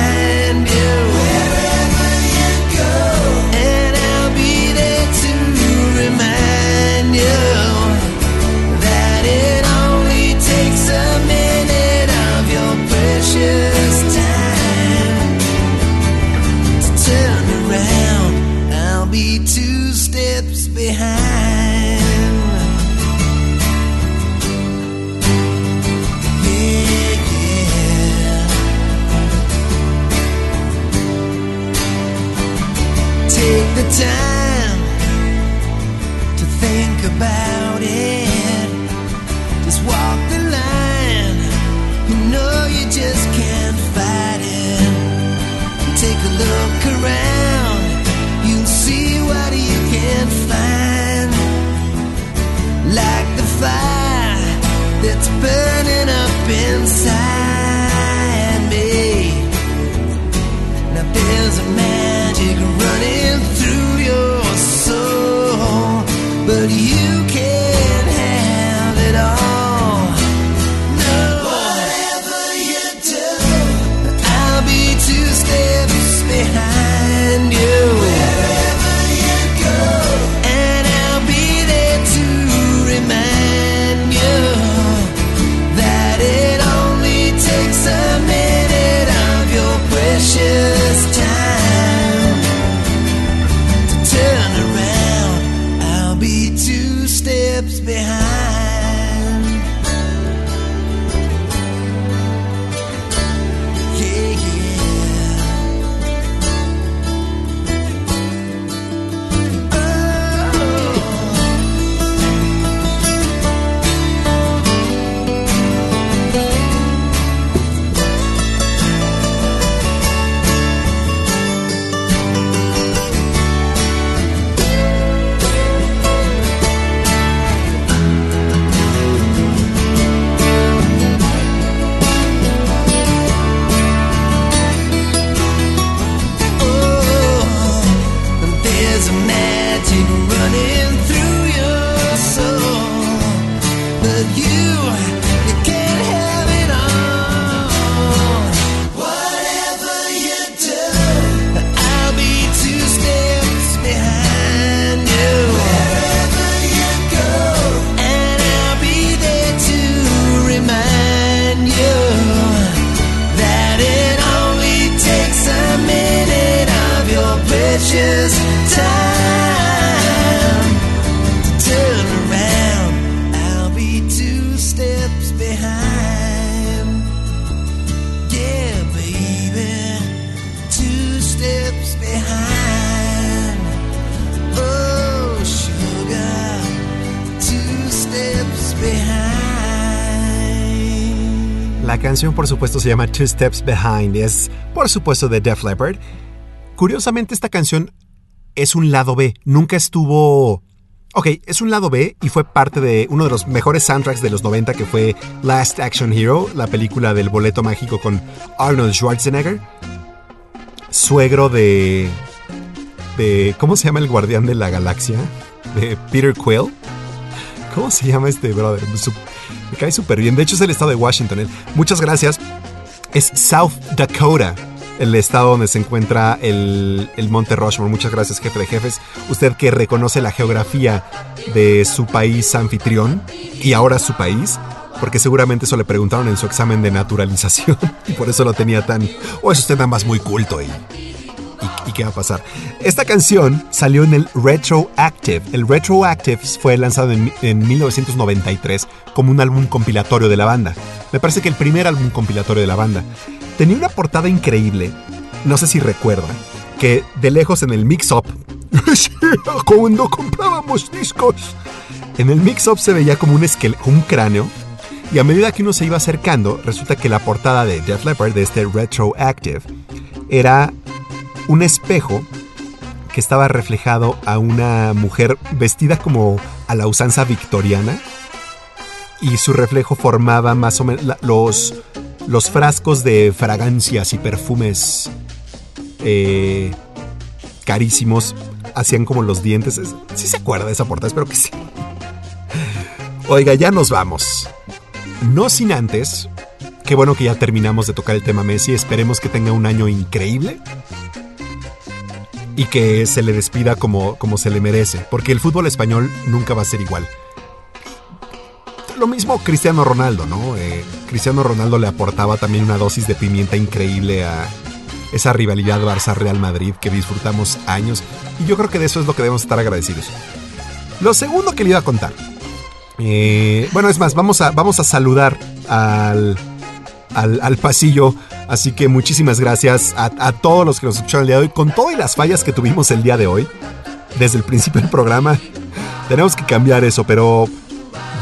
supuesto, se llama Two Steps Behind. Es, por supuesto, de Def Leppard. Curiosamente, esta canción es un lado B. Nunca estuvo. Ok, es un lado B y fue parte de uno de los mejores soundtracks de los 90 que fue Last Action Hero, la película del boleto mágico con Arnold Schwarzenegger, suegro de. de ¿Cómo se llama el guardián de la galaxia? De Peter Quill. ¿Cómo se llama este brother? Me cae súper bien. De hecho, es el estado de Washington. Muchas gracias. Es South Dakota, el estado donde se encuentra el, el Monte Rushmore. Muchas gracias, jefe de jefes. Usted que reconoce la geografía de su país anfitrión y ahora su país. Porque seguramente eso le preguntaron en su examen de naturalización <laughs> y por eso lo tenía tan... O es usted nada más muy culto y, ¿Y, y qué va a pasar? Esta canción salió en el Retroactive. El Retroactive fue lanzado en, en 1993 como un álbum compilatorio de la banda. Me parece que el primer álbum compilatorio de la banda. Tenía una portada increíble. No sé si recuerda. Que de lejos en el mix-up. <laughs> cuando comprábamos discos. En el mix-up se veía como un, un cráneo. Y a medida que uno se iba acercando, resulta que la portada de Def Leppard, de este Retroactive, era un espejo que estaba reflejado a una mujer vestida como a la usanza victoriana y su reflejo formaba más o menos los, los frascos de fragancias y perfumes eh, carísimos hacían como los dientes. Es- ¿Sí se acuerda de esa portada? Espero que sí. Oiga, ya nos vamos. No sin antes, qué bueno que ya terminamos de tocar el tema Messi. Esperemos que tenga un año increíble y que se le despida como, como se le merece, porque el fútbol español nunca va a ser igual. Lo mismo Cristiano Ronaldo, ¿no? Eh, Cristiano Ronaldo le aportaba también una dosis de pimienta increíble a esa rivalidad Barça-Real Madrid que disfrutamos años, y yo creo que de eso es lo que debemos estar agradecidos. Lo segundo que le iba a contar. eh, bueno, es más, vamos a, vamos a saludar al, al, pasillo. Así que muchísimas gracias a, a todos los que nos escucharon el día de hoy. Con todas las fallas que tuvimos el día de hoy, desde el principio del programa, <laughs> tenemos que cambiar eso. Pero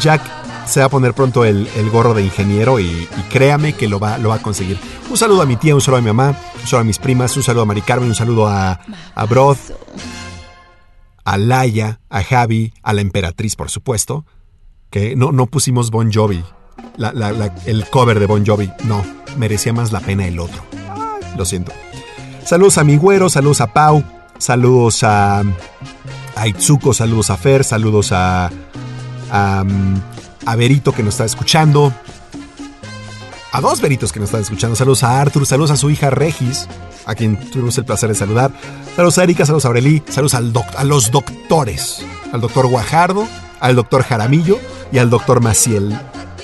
Jack se va a poner pronto el, gorro de ingeniero y, créame que lo va, a conseguir. Un saludo a mi tía, un saludo a mi mamá, un saludo a mis primas, un saludo a Mari Carmen, un saludo a, Broth, a Laia, a Javi, a la emperatriz, por supuesto. Que no, no pusimos Bon Jovi. El cover de Bon Jovi. No, merecía más la pena el otro. Lo siento. Saludos a mi güero, saludos a Pau, saludos a, a saludos a Fer, saludos a, a, a Berito que nos está escuchando. A dos Beritos que nos están escuchando. Saludos a Arthur, saludos a su hija Regis, a quien tuvimos el placer de saludar. Saludos a Erika, saludos a Aureli, saludos al a los doctores. Al doctor Guajardo, al doctor Jaramillo y al doctor Maciel.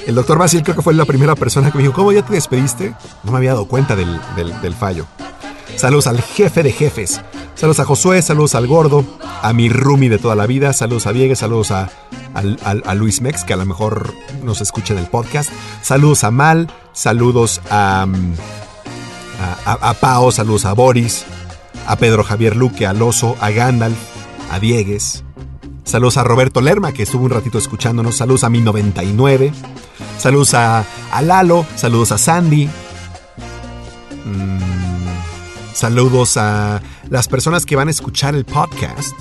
El doctor Maciel creo que fue la primera persona que me dijo, ¿cómo ya te despediste? No me había dado cuenta del fallo. Saludos al jefe de jefes. Saludos a Josué, saludos al gordo, a mi roomie de toda la vida, saludos a Viegas, saludos a, Luis Mex, que a lo mejor nos escucha en el podcast. Saludos a Mal, saludos a, mm, a, a- Pao, saludos a Boris, a Pedro Javier Luque, al Oso, a Gandalf, a Diegues. Saludos a Roberto Lerma, que estuvo un ratito escuchándonos. Saludos a mi 99. Saludos a, a Lalo. Saludos a Sandy. Mm, saludos a las personas que van a escuchar el podcast.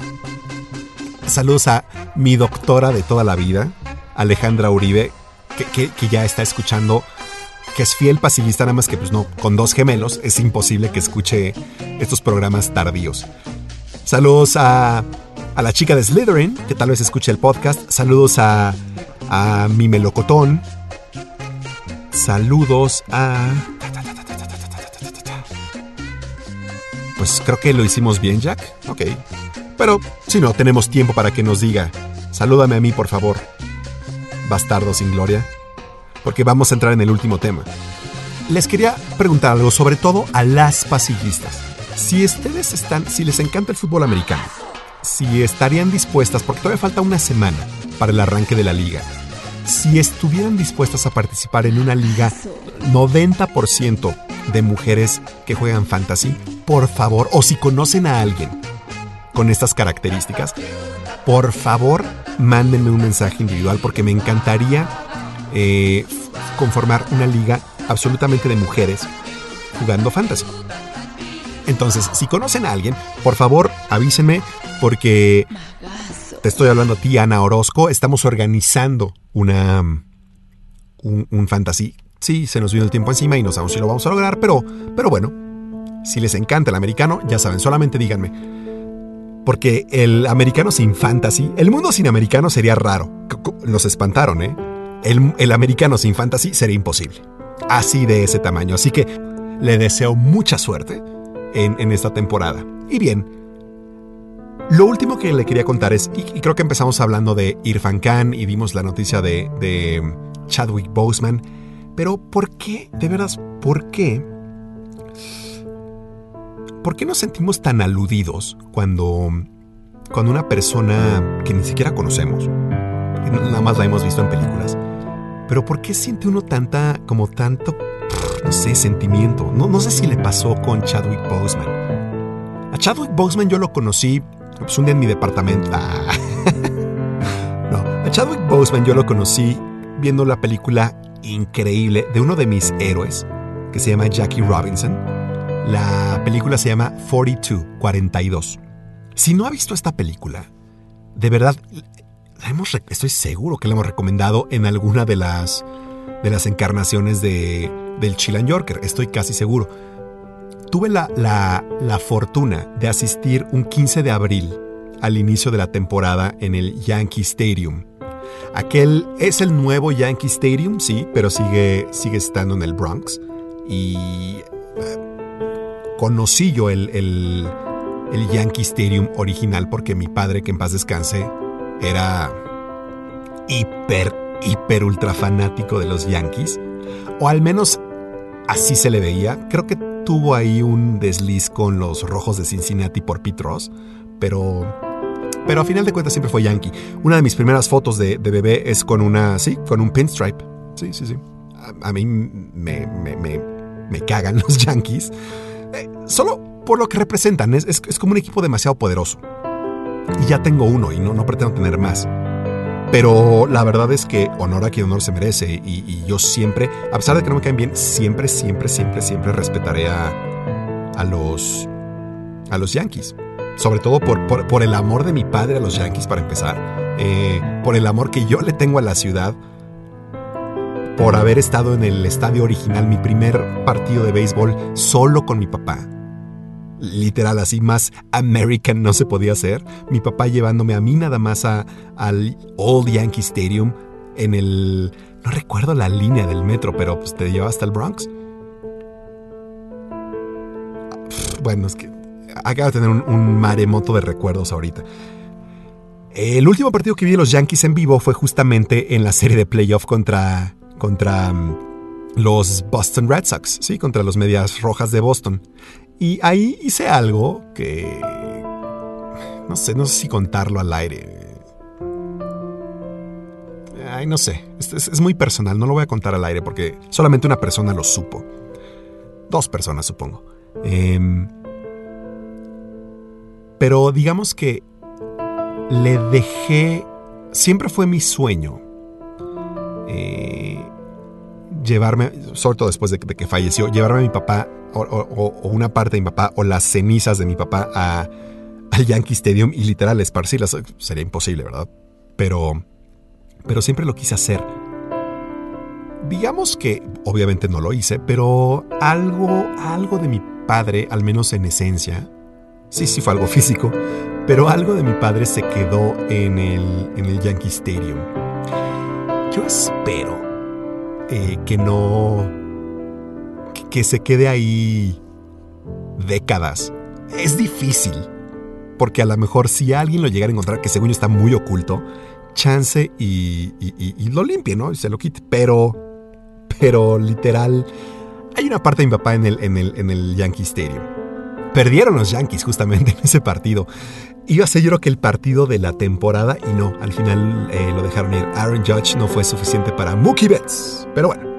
Saludos a mi doctora de toda la vida, Alejandra Uribe, que, ya está escuchando, que es fiel pasillista, nada más que pues no, con dos gemelos es imposible que escuche estos programas tardíos. Saludos a, a la chica de Slytherin, que tal vez escuche el podcast. Saludos a, a mi melocotón. Saludos a... Pues creo que lo hicimos bien, Jack. Ok. Pero si no, tenemos tiempo para que nos diga. Salúdame a mí, por favor. Bastardo sin gloria. Porque vamos a entrar en el último tema. Les quería preguntar algo, sobre todo a las pasillistas. Si ustedes están, si les encanta el fútbol americano, si estarían dispuestas, porque todavía falta una semana para el arranque de la liga, si estuvieran dispuestas a participar en una liga 90% de mujeres que juegan fantasy, por favor, o si conocen a alguien con estas características, por favor, mándenme un mensaje individual porque me encantaría eh, conformar una liga absolutamente de mujeres jugando fantasy. Entonces, si conocen a alguien, por favor avísenme porque te estoy hablando a ti, Ana Orozco. Estamos organizando una un, un fantasy. Sí, se nos vino el tiempo encima y no sabemos si lo vamos a lograr, pero, pero bueno, si les encanta el americano, ya saben, solamente díganme. Porque el americano sin fantasy, el mundo sin americano sería raro. Nos espantaron, ¿eh? El, el americano sin fantasy sería imposible. Así de ese tamaño. Así que le deseo mucha suerte en, en esta temporada. Y bien, lo último que le quería contar es, y, creo que empezamos hablando de Irfan Khan y dimos la noticia de, Chadwick Boseman, pero ¿por qué, de verdad, por qué ¿Por qué nos sentimos tan aludidos cuando, cuando una persona que ni siquiera conocemos, nada más la hemos visto en películas, pero por qué siente uno tanta, como tanto, no sentimiento? No, no sé si le pasó con Chadwick Boseman. A Chadwick Boseman yo lo conocí pues, un día en mi departamento. Ah. <laughs> No, a Chadwick Boseman yo lo conocí viendo la película increíble de uno de mis héroes, que se llama Jackie Robinson. La película se llama 42, 42. Si no ha visto esta película, de verdad, hemos, estoy seguro que la hemos recomendado en alguna de las, de las encarnaciones de, del Chill Yorker, estoy casi seguro. Tuve la, la, la fortuna de asistir un 15 de abril al inicio de la temporada en el Yankee Stadium. Aquel es el nuevo Yankee Stadium, sí, pero sigue, sigue estando en el Bronx. Y conocí yo el, el, el Yankee Stadium original porque mi padre, que en paz descanse, era hiper, hiper ultra fanático de los Yankees. O al menos así se le veía. Creo que tuvo ahí un desliz con los rojos de Cincinnati por Pete Ross, pero... Pero a final de cuentas siempre fue Yankee. Una de mis primeras fotos de, bebé es con una, sí, con un pinstripe. Sí, sí, sí. A, a mí me, me, me, me cagan <laughs> los Yankees. Eh, solo por lo que representan. Es, es- es como un equipo demasiado poderoso. Y ya tengo uno y no, no pretendo tener más. Pero la verdad es que honor a quien honor se merece. Y, yo siempre, a pesar de que no me caen bien, siempre, siempre, siempre, siempre respetaré a, a los, a los Yankees. Sobre todo por el amor de mi padre a los Yankees, para empezar. Eh, por el amor que yo le tengo a la ciudad. Por haber estado en el estadio original, mi primer partido de béisbol, solo con mi papá. Literal, así más American no se podía hacer. Mi papá llevándome a mí nada más a, al Old Yankee Stadium en el... No recuerdo la línea del metro, pero pues te llevaba hasta el Bronx. Bueno, es que acabo de tener un, maremoto de recuerdos ahorita. El último partido que vi de los Yankees en vivo fue justamente en la serie de playoff contra, contra mm, los Boston Red Sox, sí, contra los Medias Rojas de Boston. Y ahí hice algo que... No sé, no sé si contarlo al aire. Ay, no sé. Es, es- muy personal, no lo voy a contar al aire porque solamente una persona lo supo. Dos personas, supongo. Em, pero digamos que le dejé... Siempre fue mi sueño. eh, llevarme, sobre todo después de que falleció, llevarme a mi papá o, una parte de mi papá o las cenizas de mi papá a, al Yankee Stadium y literal esparcirlas. Sería imposible, ¿verdad? Pero, pero siempre lo quise hacer. Digamos que, obviamente no lo hice, pero algo, algo de mi padre, al menos en esencia, sí, sí fue algo físico, pero algo de mi padre se quedó en el, en el Yankee Stadium. Yo espero eh, que no. Que, se quede ahí décadas. Es difícil. Porque a lo mejor si alguien lo llegara a encontrar, que según yo está muy oculto, chance y lo limpie, ¿no? Y se lo quite. Pero. Pero literal. Hay una parte de mi papá en el, en el, en el Yankee Stadium. Perdieron los Yankees justamente <laughs> en ese partido. Iba a ser yo creo que el partido de la temporada y no, al final eh, lo dejaron ir. Aaron Judge no fue suficiente para Mookie Betts. Pero bueno.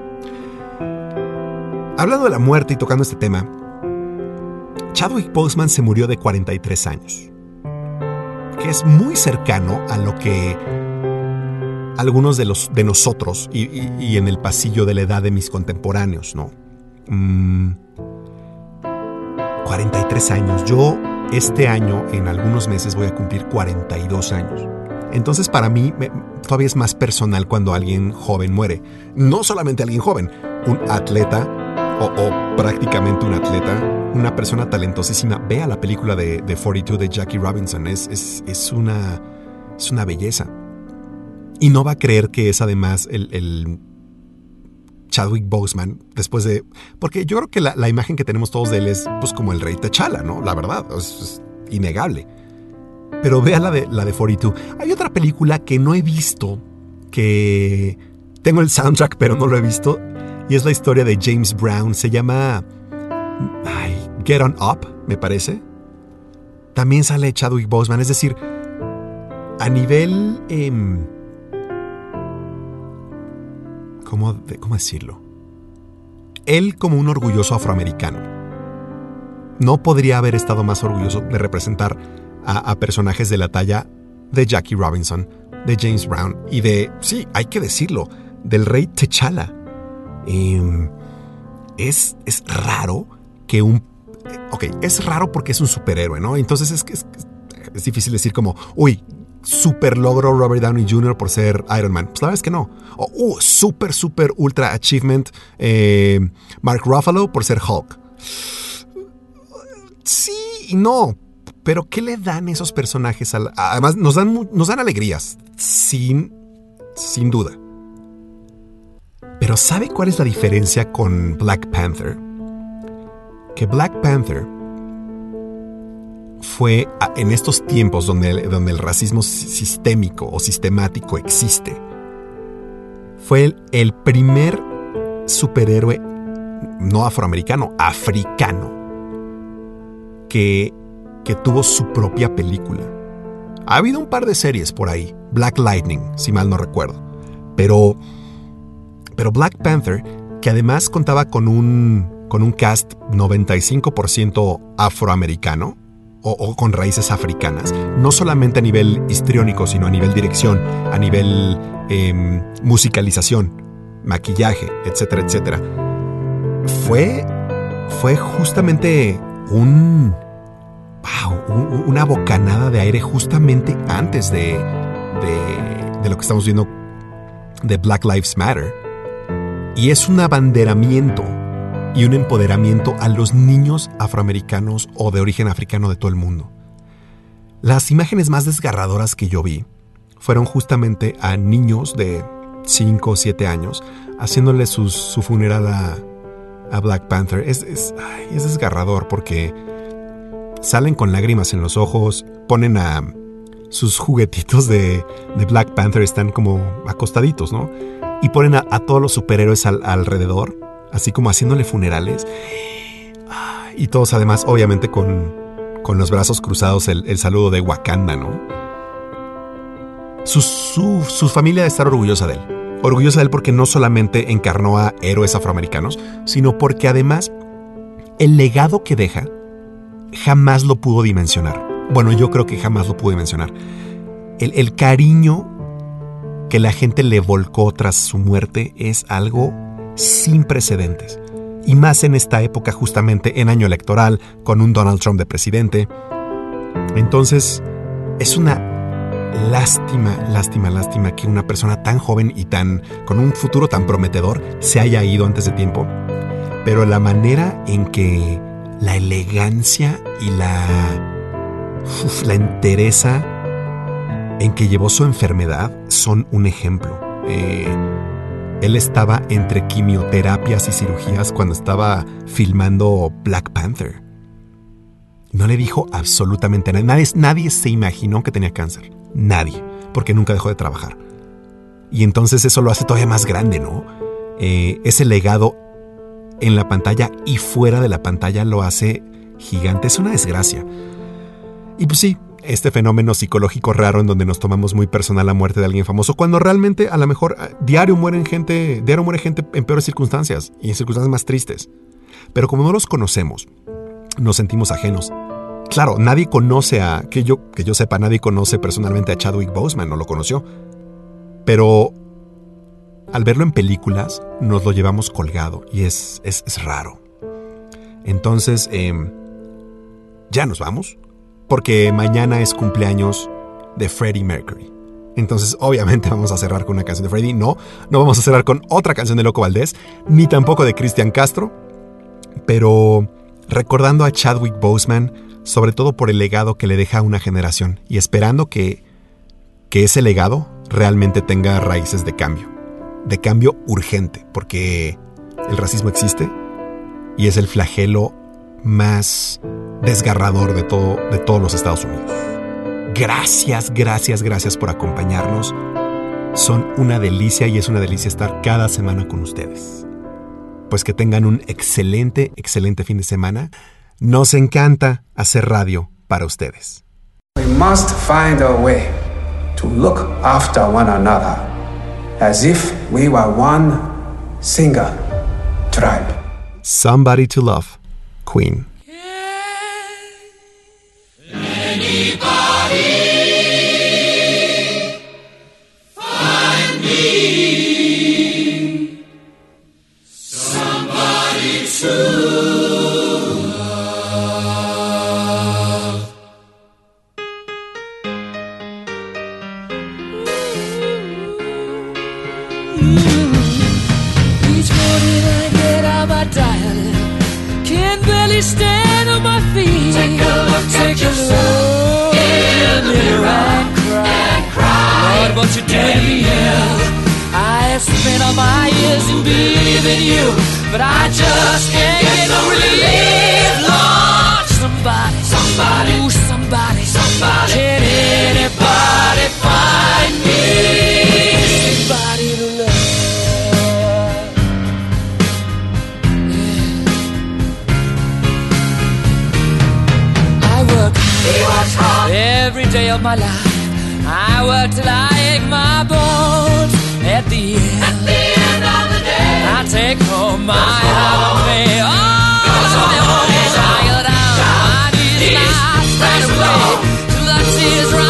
Hablando de la muerte y tocando este tema, Chadwick Boseman se murió de 43 años. Que es muy cercano a lo que algunos de los de nosotros y, en el pasillo de la edad de mis contemporáneos, ¿no? Mm, 43 años. Yo este año, en algunos meses, voy a cumplir 42 años. Entonces para mí todavía es más personal cuando alguien joven muere. No solamente alguien joven, un atleta o, prácticamente un atleta, una persona talentosísima. Vea la película de, de 42 de Jackie Robinson, es, es, es una, es una belleza. Y no va a creer que es además el, Chadwick Boseman después de... Porque yo creo que la, la imagen que tenemos todos de él es pues como el rey T'Challa, ¿no? La verdad, es, es innegable. Pero vea la de, la de 42. Hay otra película que no he visto, que tengo el soundtrack pero no lo he visto, y es la historia de James Brown. Se llama... ay, Get On Up, me parece. También sale Chadwick Boseman, es decir, a nivel... em, ¿cómo, ¿Cómo decirlo? Él como un orgulloso afroamericano. No podría haber estado más orgulloso de representar a, a personajes de la talla de Jackie Robinson, de James Brown y de, sí, hay que decirlo, del rey T'Challa. Em, es, es raro que un... Ok, es raro porque es un superhéroe, ¿no? Entonces es, que es, difícil decir como, uy, super logro Robert Downey Jr. por ser Iron Man. Pues la verdad es que no. O, uh, super, super ultra achievement eh, Mark Ruffalo por ser Hulk. Sí y no. Pero ¿qué le dan esos personajes? Al, además, nos dan, nos dan alegrías. Sin, sin duda. Pero ¿sabe cuál es la diferencia con Black Panther? Que Black Panther fue en estos tiempos donde, el- donde el racismo si- sistémico o sistemático existe. Fue el, el primer superhéroe no afroamericano, africano, que, que tuvo su propia película. Ha habido un par de series por ahí, Black Lightning, si mal no recuerdo. Pero, pero Black Panther, que además contaba con un, con un cast 95% afroamericano, o, con raíces africanas, no solamente a nivel histriónico, sino a nivel dirección, a nivel em, musicalización, maquillaje, etcétera, etcétera. Fue, fue justamente un, wow, un- una bocanada de aire justamente antes de, de, de lo que estamos viendo de Black Lives Matter. Y es un abanderamiento y un empoderamiento a los niños afroamericanos o de origen africano de todo el mundo. Las imágenes más desgarradoras que yo vi fueron justamente a niños de 5 o 7 años haciéndole sus- su funeral a, a Black Panther. Es, es, es desgarrador porque salen con lágrimas en los ojos, ponen a sus juguetitos de, de Black Panther, están como acostaditos, ¿no? Y ponen a, todos los superhéroes al- alrededor, así como haciéndole funerales. Ah, Y todos además, obviamente, con, con los brazos cruzados, el, el saludo de Wakanda, ¿no? Su, su, su familia debe estar orgullosa de él. Orgullosa de él porque no solamente encarnó a héroes afroamericanos, sino porque además el legado que deja jamás lo pudo dimensionar. Bueno, yo creo que jamás lo pude dimensionar. El, el cariño que la gente le volcó tras su muerte es algo sin precedentes. Y más en esta época justamente en año electoral, con un Donald Trump de presidente. Entonces, es una lástima, lástima, lástima que una persona tan joven y tan con un futuro tan prometedor se haya ido antes de tiempo. Pero la manera en que la elegancia y la la entereza en que llevó su enfermedad son un ejemplo. Eh, él estaba entre quimioterapias y cirugías cuando estaba filmando Black Panther. No le dijo absolutamente nada. Nadie, nadie se imaginó que tenía cáncer. Nadie. Porque nunca dejó de trabajar. Y entonces eso lo hace todavía más grande, ¿no? Eh, ese legado en la pantalla y fuera de la pantalla lo hace gigante. Es una desgracia. Y pues sí, este fenómeno psicológico raro en donde nos tomamos muy personal la muerte de alguien famoso, cuando realmente a lo mejor eh, diario mueren gente, diario muere gente en peores circunstancias y en circunstancias más tristes. Pero como no los conocemos, nos sentimos ajenos. Claro, nadie conoce a, que yo, que yo sepa, nadie conoce personalmente a Chadwick Boseman, no lo conoció. Pero al verlo en películas, nos lo llevamos colgado y es, es, es raro. Entonces, em, ya nos vamos, porque mañana es cumpleaños de Freddie Mercury. Entonces, obviamente <laughs> vamos a cerrar con una canción de Freddie. No, no vamos a cerrar con otra canción de Loco Valdés, ni tampoco de Cristian Castro, pero recordando a Chadwick Boseman, sobre todo por el legado que le deja a una generación y esperando que, que ese legado realmente tenga raíces de cambio, de cambio urgente, porque el racismo existe y es el flagelo más desgarrador de, todo, de todos los Estados Unidos. Gracias, gracias, gracias por acompañarnos. Son una delicia y es una delicia estar cada semana con ustedes. Pues que tengan un excelente, excelente fin de semana. Nos encanta hacer radio para ustedes. We must find a way to look after one another as if we were one single tribe. Somebody to Love, Queen. To me? I spent all my years in believing you, but I just can't get no relief. Lord, somebody, somebody, ooh, somebody, somebody. Can anybody find me? Somebody to love. I work hard every day of my life. I work till I my bones. At the end, at the end of the day, I take home my me. All of oh, my own. I go down my knees and I stand away till the tears run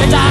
wants to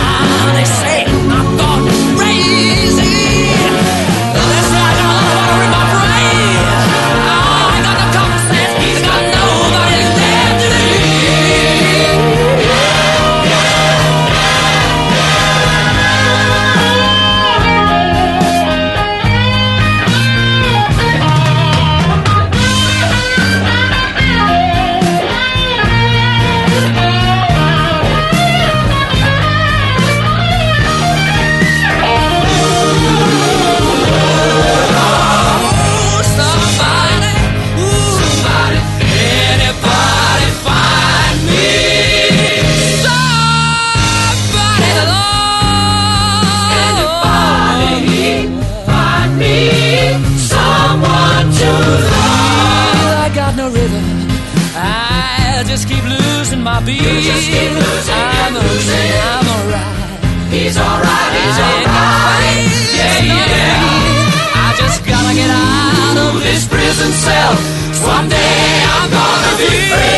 I'm losing. I'm alright. He's alright. He's alright. Yeah, yeah. I just gotta get out of this prison cell. Someday I'm gonna be free.